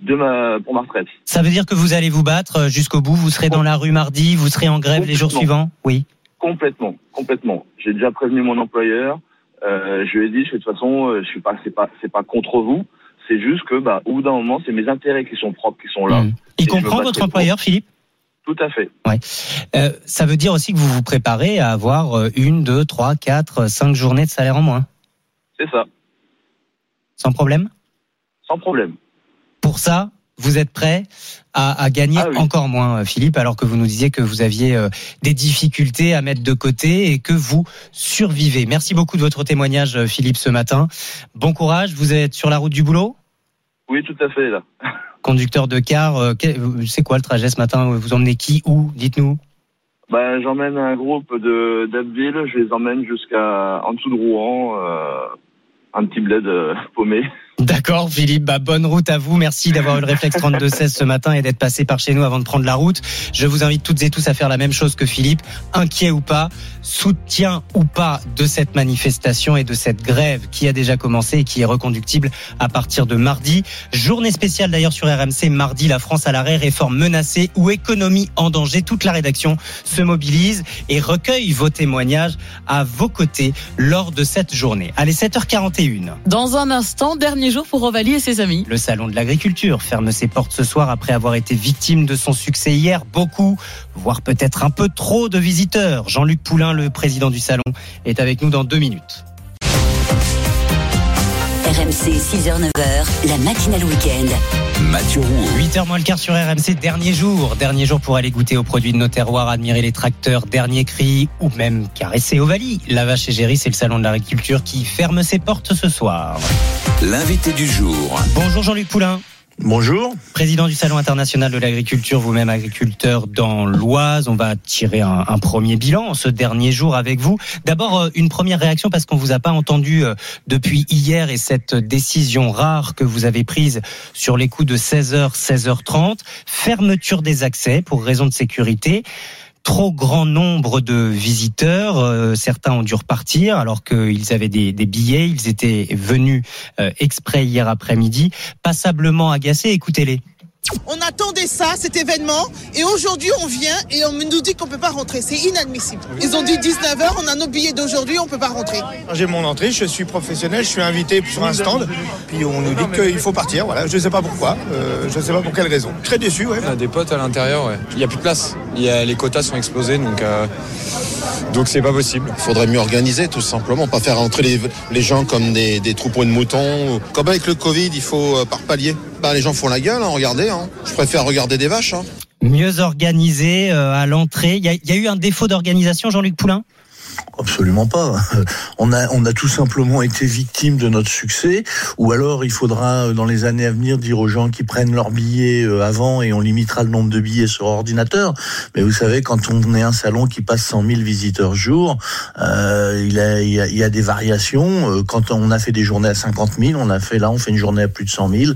S41: de ma, pour ma retraite.
S3: Ça veut dire que vous allez vous battre euh, jusqu'au bout, vous serez dans la rue mardi, vous serez en grève les jours suivants? Oui.
S41: Complètement, complètement. J'ai déjà prévenu mon employeur, euh, je lui ai dit, de toute façon, euh, je suis pas, c'est pas, c'est pas contre vous, c'est juste que, bah, au bout d'un moment, c'est mes intérêts qui sont propres, qui sont là.
S3: Mmh. Il comprend votre employeur, Philippe?
S41: Tout à fait.
S3: Ouais. Euh, ça veut dire aussi que vous vous préparez à avoir euh, une, deux, trois, quatre, cinq journées de salaire en moins.
S41: C'est ça.
S3: Sans problème?
S41: Sans problème.
S3: Pour ça, vous êtes prêt à, à gagner
S41: Ah oui.
S3: encore moins, euh, Philippe, alors que vous nous disiez que vous aviez euh, des difficultés à mettre de côté et que vous survivez. Merci beaucoup de votre témoignage, euh, Philippe, ce matin. Bon courage. Vous êtes sur la route du boulot?
S41: Oui, tout à fait, là.
S3: Conducteur de car, euh, c'est quoi le trajet ce matin? Vous emmenez qui Où? Dites-nous.
S41: Ben, j'emmène un groupe de d'Abbeville, je les emmène jusqu'à en dessous de Rouen, euh, un petit bled euh, paumé.
S3: D'accord, Philippe. Bah, bonne route à vous. Merci d'avoir eu le réflexe 32-16 ce matin et d'être passé par chez nous avant de prendre la route. Je vous invite toutes et tous à faire la même chose que Philippe. Inquiet ou pas, soutien ou pas de cette manifestation et de cette grève qui a déjà commencé et qui est reconductible à partir de mardi. Journée spéciale d'ailleurs sur RMC. Mardi, la France à l'arrêt, réforme menacée ou économie en danger. Toute la rédaction se mobilise et recueille vos témoignages à vos côtés lors de cette journée. Allez, 7h41.
S38: Dans un instant, dernier jour pour Ovalie et ses amis.
S3: Le salon de l'agriculture ferme ses portes ce soir après avoir été victime de son succès hier. Beaucoup, voire peut-être un peu trop de visiteurs. Jean-Luc Poulain, le président du salon, est avec nous dans deux minutes.
S42: RMC 6h-9h, la matinale week-end.
S43: Mathieu Roux.
S3: 8h moins le quart sur RMC, dernier jour. Dernier jour pour aller goûter aux produits de nos terroirs, admirer les tracteurs, dernier cri, ou même caresser Ovalie. La vache égérie, c'est le salon de l'agriculture qui ferme ses portes ce soir.
S43: L'invité du jour.
S3: Bonjour Jean-Luc Poulain.
S44: Bonjour.
S3: Président du Salon international de l'agriculture, vous-même agriculteur dans l'Oise. On va tirer un, premier bilan ce dernier jour avec vous. D'abord, euh, une première réaction parce qu'on vous a pas entendu euh, depuis hier et cette décision rare que vous avez prise sur les coups de 16h, 16h30. Fermeture des accès pour raison de sécurité trop grand nombre de visiteurs. Euh, certains ont dû repartir alors qu'ils avaient des, billets. Ils étaient venus euh, exprès hier après-midi, passablement agacés. Écoutez-les.
S34: On attendait ça, cet événement, et aujourd'hui on vient et on nous dit qu'on peut pas rentrer. C'est inadmissible. Ils ont dit 19h, on a nos billets d'aujourd'hui, on peut pas rentrer.
S35: J'ai mon entrée, je suis professionnel, je suis invité sur un stand, puis on nous dit qu'il faut partir. Voilà, je sais pas pourquoi, euh, je sais pas pour quelle raison. Très déçu, ouais.
S45: On a des potes à l'intérieur, ouais. Il y a plus de place. Il y a, les quotas sont explosés, donc euh, donc c'est pas possible.
S46: Il faudrait mieux organiser, tout simplement, pas faire entrer les, les gens comme des, des, troupeaux de moutons. Comme avec le Covid, il faut euh, par palier. Les gens font la gueule, hein, regardez. Hein. Je préfère regarder des vaches. Hein.
S3: Mieux organisé euh, à l'entrée. Il y, a eu un défaut d'organisation, Jean-Luc Poulain?
S44: Absolument pas. On a, on a tout simplement été victime de notre succès, ou alors il faudra dans les années à venir dire aux gens qui prennent leurs billets avant et on limitera le nombre de billets sur ordinateur. Mais vous savez, quand on est un salon qui passe 100 000 visiteurs jour, euh, il, a, il, y a, il y a des variations. Quand on a fait des journées à 50 000, on a fait là, on fait une journée à plus de 100 000.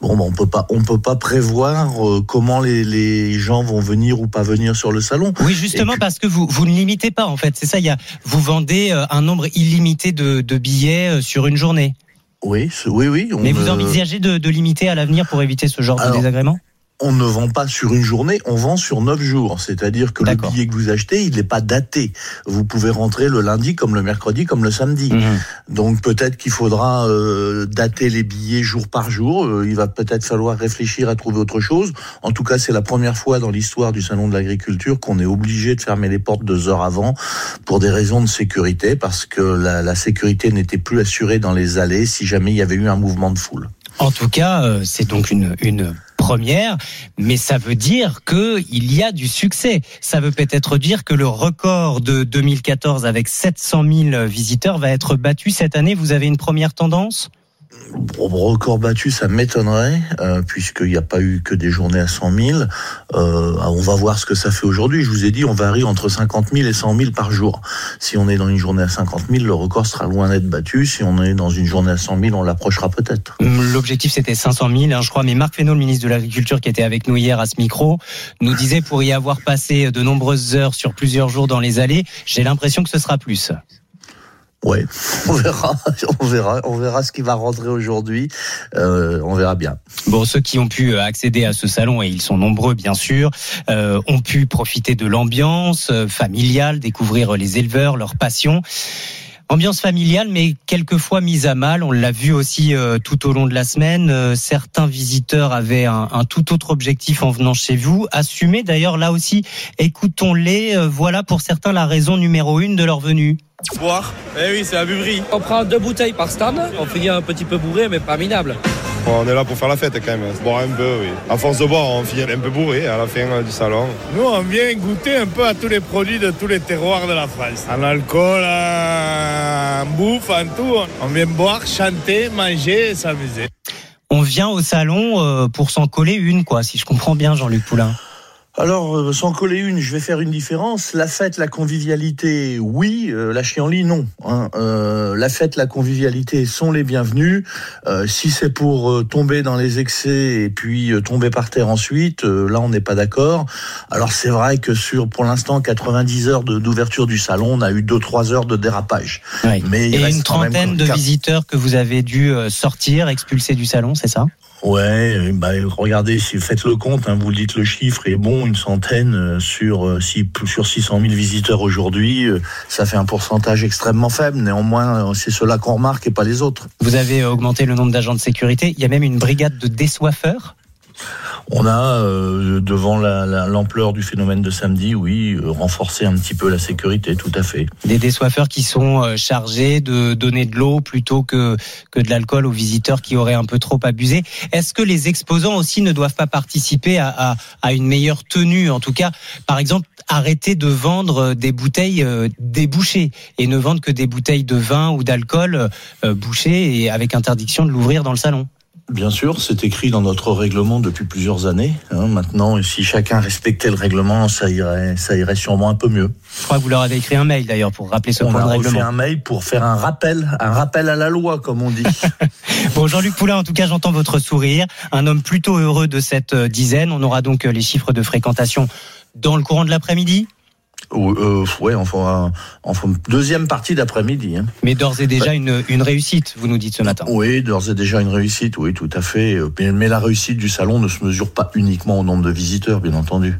S44: Bon, ben, on peut pas, on peut pas prévoir comment les, les gens vont venir ou pas venir sur le salon.
S3: Oui, justement puis, parce que vous, vous ne limitez pas en fait. C'est ça, il y a vous vendez euh, un nombre illimité de, de billets euh, sur une journée.
S44: Oui, oui, oui.
S3: On Mais vous envisagez de, de limiter à l'avenir pour éviter ce genre Alors, de désagrément?
S44: On ne vend pas sur une journée, on vend sur neuf jours. C'est-à-dire que le billet que vous achetez, il n'est pas daté. Vous pouvez rentrer le lundi, comme le mercredi, comme le samedi. Mmh. Donc peut-être qu'il faudra euh, dater les billets jour par jour. Euh, il va peut-être falloir réfléchir à trouver autre chose. En tout cas, c'est la première fois dans l'histoire du salon de l'agriculture qu'on est obligé de fermer les portes deux heures avant pour des raisons de sécurité, parce que la, la sécurité n'était plus assurée dans les allées si jamais il y avait eu un mouvement de foule.
S3: En tout cas, euh, c'est donc une, une première, mais ça veut dire que il y a du succès. Ça veut peut-être dire que le record de 2014 avec 700 000 visiteurs va être battu cette année. Vous avez une première tendance?
S44: Record battu, ça m'étonnerait, euh, puisqu'il n'y a pas eu que des journées à 100 000. Euh, on va voir ce que ça fait aujourd'hui. Je vous ai dit, on varie entre 50 000 et 100 000 par jour. Si on est dans une journée à 50 000, le record sera loin d'être battu. Si on est dans une journée à 100 000, on l'approchera peut-être.
S3: L'objectif, c'était 500 000, hein, je crois. Mais Marc Fesneau, le ministre de l'Agriculture, qui était avec nous hier à ce micro, nous disait pour y avoir passé de nombreuses heures sur plusieurs jours dans les allées, j'ai l'impression que ce sera plus.
S44: Ouais, on verra, on verra, on verra ce qui va rentrer aujourd'hui. Euh, on verra bien.
S3: Bon, ceux qui ont pu accéder à ce salon et ils sont nombreux bien sûr, euh, ont pu profiter de l'ambiance euh, familiale, découvrir les éleveurs, leur passion. Ambiance familiale, mais quelquefois mise à mal. On l'a vu aussi euh, tout au long de la semaine. Euh, certains visiteurs avaient un, un, tout autre objectif en venant chez vous. Assumez d'ailleurs là aussi. Écoutons-les. Euh, voilà pour certains la raison numéro une de leur venue.
S47: Boire. Eh oui, c'est la buverie.
S48: On prend deux bouteilles par stand. On finit un petit peu bourré, mais pas minable.
S45: On est là pour faire la fête quand même, boire un peu, oui. À force de boire, on finit un peu bourré à la fin euh, du salon.
S49: Nous, on vient goûter un peu à tous les produits de tous les terroirs de la France. En alcool, en bouffe, en tout. On vient boire, chanter, manger et s'amuser.
S3: On vient au salon euh, pour s'en coller une, quoi, si je comprends bien, Jean-Luc Poulain.
S44: Alors, euh, sans coller une, je vais faire une différence. La fête, la convivialité, oui. Euh, la chienlit, non. hein. Euh, la fête, la convivialité sont les bienvenus. Euh, si c'est pour euh, tomber dans les excès et puis euh, tomber par terre ensuite, euh, là, on n'est pas d'accord. Alors, c'est vrai que sur, pour l'instant, 90 heures d'ouverture du salon, on a eu 2-3 heures de dérapage. Mais il
S3: Et une
S44: même
S3: trentaine de visiteurs que vous avez dû sortir, expulser du salon, c'est ça?
S44: Ouais, euh, bah, regardez, si faites le compte, hein, vous dites le chiffre est bon, une centaine euh, sur euh, sur 600 000 visiteurs aujourd'hui, ça fait un pourcentage extrêmement faible. Néanmoins, c'est cela qu'on remarque et pas les autres.
S3: Vous avez augmenté le nombre d'agents de sécurité. Il y a même une brigade de désoiffeurs.
S44: On a, euh, devant la- la- l'ampleur du phénomène de samedi, oui, euh, renforcé un petit peu la sécurité, tout à fait.
S3: Des désoiffeurs qui sont euh, chargés de donner de l'eau plutôt que, que de l'alcool aux visiteurs qui auraient un peu trop abusé. Est-ce que les exposants aussi ne doivent pas participer à, à, à une meilleure tenue En tout cas, par exemple, arrêter de vendre euh, des bouteilles débouchées et ne vendre que des bouteilles de vin ou d'alcool bouchées et avec interdiction de l'ouvrir dans le salon?
S44: Bien sûr, c'est écrit dans notre règlement depuis plusieurs années. hein. Maintenant, si chacun respectait le règlement, ça irait, ça irait sûrement un peu mieux.
S3: Je crois que vous leur avez écrit un mail d'ailleurs pour rappeler ce
S44: On
S3: point
S44: a
S3: de règlement.
S44: un mail pour faire un rappel, un rappel à la loi, comme on dit.
S3: Bon, Jean-Luc Poulain, en tout cas, j'entends votre sourire. Un homme plutôt heureux de cette euh, dizaine. On aura donc euh, les chiffres de fréquentation dans le courant de l'après-midi.
S44: Euh, ouais, enfin, enfin, deuxième partie d'après-midi. Hein.
S3: Mais d'ores et déjà une, une réussite, vous nous dites ce matin.
S44: Oui, d'ores et déjà une réussite, oui, tout à fait. Euh, Mais, mais la réussite du salon ne se mesure pas uniquement au nombre de visiteurs, bien entendu.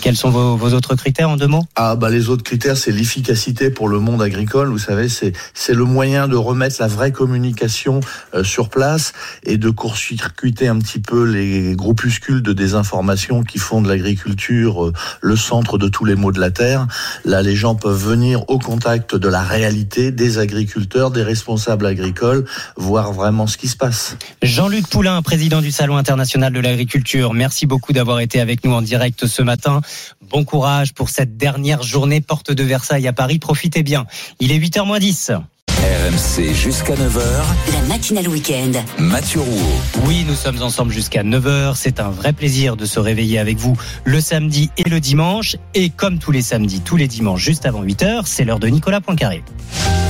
S3: Quels sont vos, vos autres critères en deux mots?
S44: Ah bah les autres critères, c'est l'efficacité pour le monde agricole. Vous savez, c'est c'est le moyen de remettre la vraie communication euh, sur place et de court-circuiter un petit peu les groupuscules de désinformation qui font de l'agriculture euh, le centre de tous les maux de la terre. Là, les gens peuvent venir au contact de la réalité des agriculteurs, des responsables agricoles, voir vraiment ce qui se passe.
S3: Jean-Luc Poulain, président du Salon international de l'agriculture, merci beaucoup d'avoir été avec nous en direct ce matin. Bon courage pour cette dernière journée porte de Versailles à Paris. Profitez bien. Il est 8h moins 10.
S43: RMC jusqu'à 9h.
S42: La matinale week-end.
S43: Mathieu Rouault.
S3: Oui, nous sommes ensemble jusqu'à 9h. C'est un vrai plaisir de se réveiller avec vous le samedi et le dimanche. Et comme tous les samedis, tous les dimanches, juste avant 8h, c'est l'heure de Nicolas Poincaré.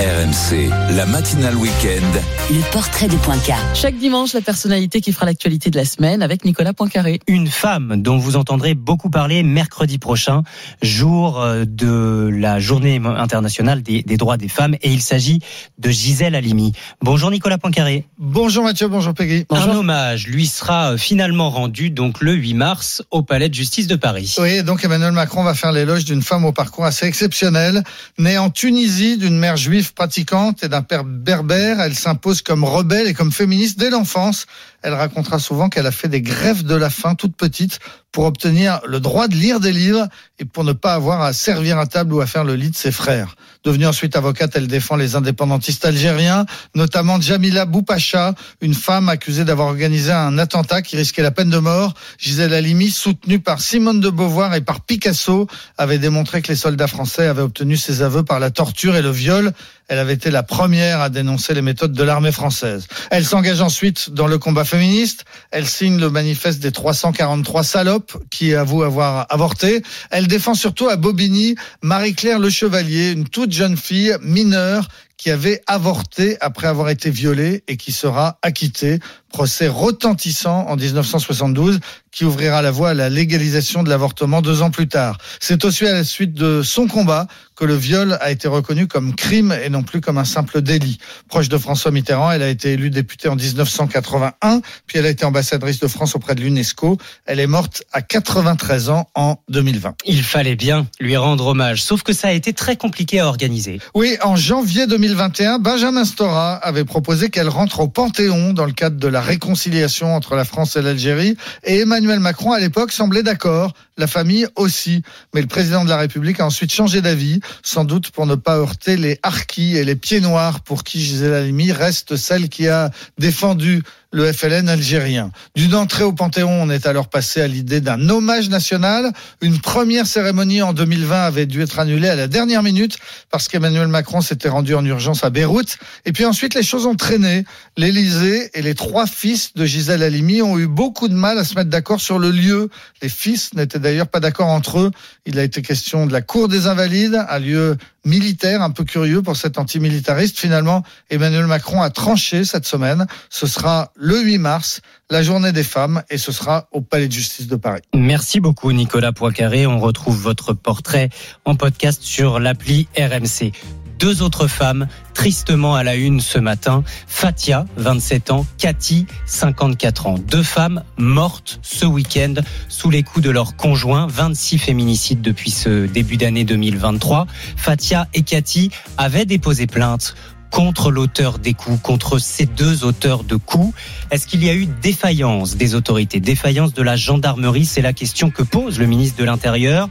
S43: RMC, la matinale week-end.
S42: Le portrait de Poincaré.
S38: Chaque dimanche, la personnalité qui fera l'actualité de la semaine avec Nicolas Poincaré.
S3: Une femme dont vous entendrez beaucoup parler mercredi prochain, jour euh, de la journée internationale des, des droits des femmes. Et il s'agit de Gisèle Halimi. Bonjour Nicolas Poincaré.
S50: Bonjour Mathieu, bonjour Peggy.
S3: Un hommage lui sera euh, finalement rendu donc le 8 mars au Palais de Justice de Paris.
S50: Oui, donc Emmanuel Macron va faire l'éloge d'une femme au parcours assez exceptionnel. Née en Tunisie, d'une mère juive pratiquante et d'un père berbère, elle s'impose comme rebelle et comme féministe dès l'enfance. Elle racontera souvent qu'elle a fait des grèves de la faim toute petite pour obtenir le droit de lire des livres et pour ne pas avoir à servir à table ou à faire le lit de ses frères. Devenue ensuite avocate, elle défend les indépendantistes algériens, notamment Jamila Boupacha, une femme accusée d'avoir organisé un attentat qui risquait la peine de mort. Gisèle Halimi, soutenue par Simone de Beauvoir et par Picasso, avait démontré que les soldats français avaient obtenu ses aveux par la torture et le viol. Elle avait été la première à dénoncer les méthodes de l'armée française. Elle s'engage ensuite dans le combat féministe. Elle signe le manifeste des 343 salopes qui avouent avoir avorté. Elle défend surtout à Bobigny Marie-Claire Le Chevalier, une toute jeune fille mineure qui avait avorté après avoir été violée et qui sera acquittée. Procès retentissant en 1972 qui ouvrira la voie à la légalisation de l'avortement deux ans plus tard. C'est aussi à la suite de son combat que le viol a été reconnu comme crime et non plus comme un simple délit. Proche de François Mitterrand, elle a été élue députée en 1981, puis elle a été ambassadrice de France auprès de l'UNESCO. Elle est morte à 93 ans en 2020.
S3: Il fallait bien lui rendre hommage, sauf que ça a été très compliqué à organiser.
S50: Oui, en janvier 2021, Benjamin Stora avait proposé qu'elle rentre au Panthéon dans le cadre de la réconciliation entre la France et l'Algérie. Et Emmanuel Macron, à l'époque, semblait d'accord. La famille aussi. Mais le président de la République a ensuite changé d'avis, sans doute pour ne pas heurter les harkis et les pieds noirs pour qui Gisèle Halimi reste celle qui a défendu le FLN algérien. D'une entrée au Panthéon, on est alors passé à l'idée d'un hommage national. Une première cérémonie en 2020 avait dû être annulée à la dernière minute parce qu'Emmanuel Macron s'était rendu en urgence à Beyrouth. Et puis ensuite, les choses ont traîné. L'Élysée et les trois fils de Gisèle Halimi ont eu beaucoup de mal à se mettre d'accord sur le lieu. Les fils n'étaient d'ailleurs pas d'accord entre eux. Il a été question de la Cour des Invalides, un lieu militaire, un peu curieux pour cet antimilitariste. Finalement, Emmanuel Macron a tranché cette semaine. Ce sera le 8 mars, la journée des femmes, et ce sera au Palais de justice de Paris.
S3: Merci beaucoup Nicolas Poincaré. On retrouve votre portrait en podcast sur l'appli RMC. Deux autres femmes tristement à la une ce matin. Fatia, 27 ans, Cathy, 54 ans. Deux femmes mortes ce week-end sous les coups de leurs conjoints. 26 féminicides depuis ce début d'année 2023. Fatia et Cathy avaient déposé plainte contre l'auteur des coups, contre ces deux auteurs de coups. Est-ce qu'il y a eu défaillance des autorités, défaillance de la gendarmerie? C'est la question que pose le ministre de l'Intérieur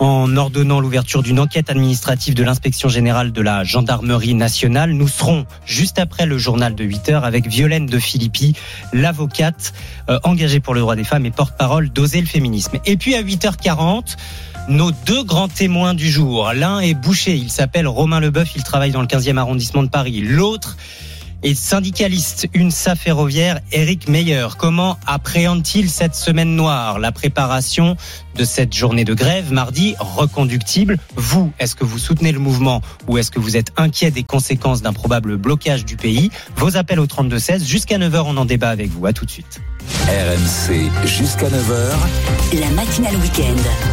S3: en ordonnant l'ouverture d'une enquête administrative de l'inspection générale de la gendarmerie nationale. Nous serons juste après le journal de 8 heures avec Violaine de Philippi, l'avocate euh, engagée pour le droit des femmes et porte-parole d'Oser le féminisme. Et puis à 8h40, nos deux grands témoins du jour. L'un est boucher, il s'appelle Romain Leboeuf, il travaille dans le 15e arrondissement de Paris. L'autre est syndicaliste, UNSA ferroviaire, Eric Meyer. Comment appréhende-t-il cette semaine noire, la préparation de cette journée de grève mardi reconductible Vous, est-ce que vous soutenez le mouvement ou est-ce que vous êtes inquiet des conséquences d'un probable blocage du pays? Vos appels au 32-16, jusqu'à 9h, on en débat avec vous. À tout de suite.
S43: RMC jusqu'à 9h.
S42: La matinale week-end.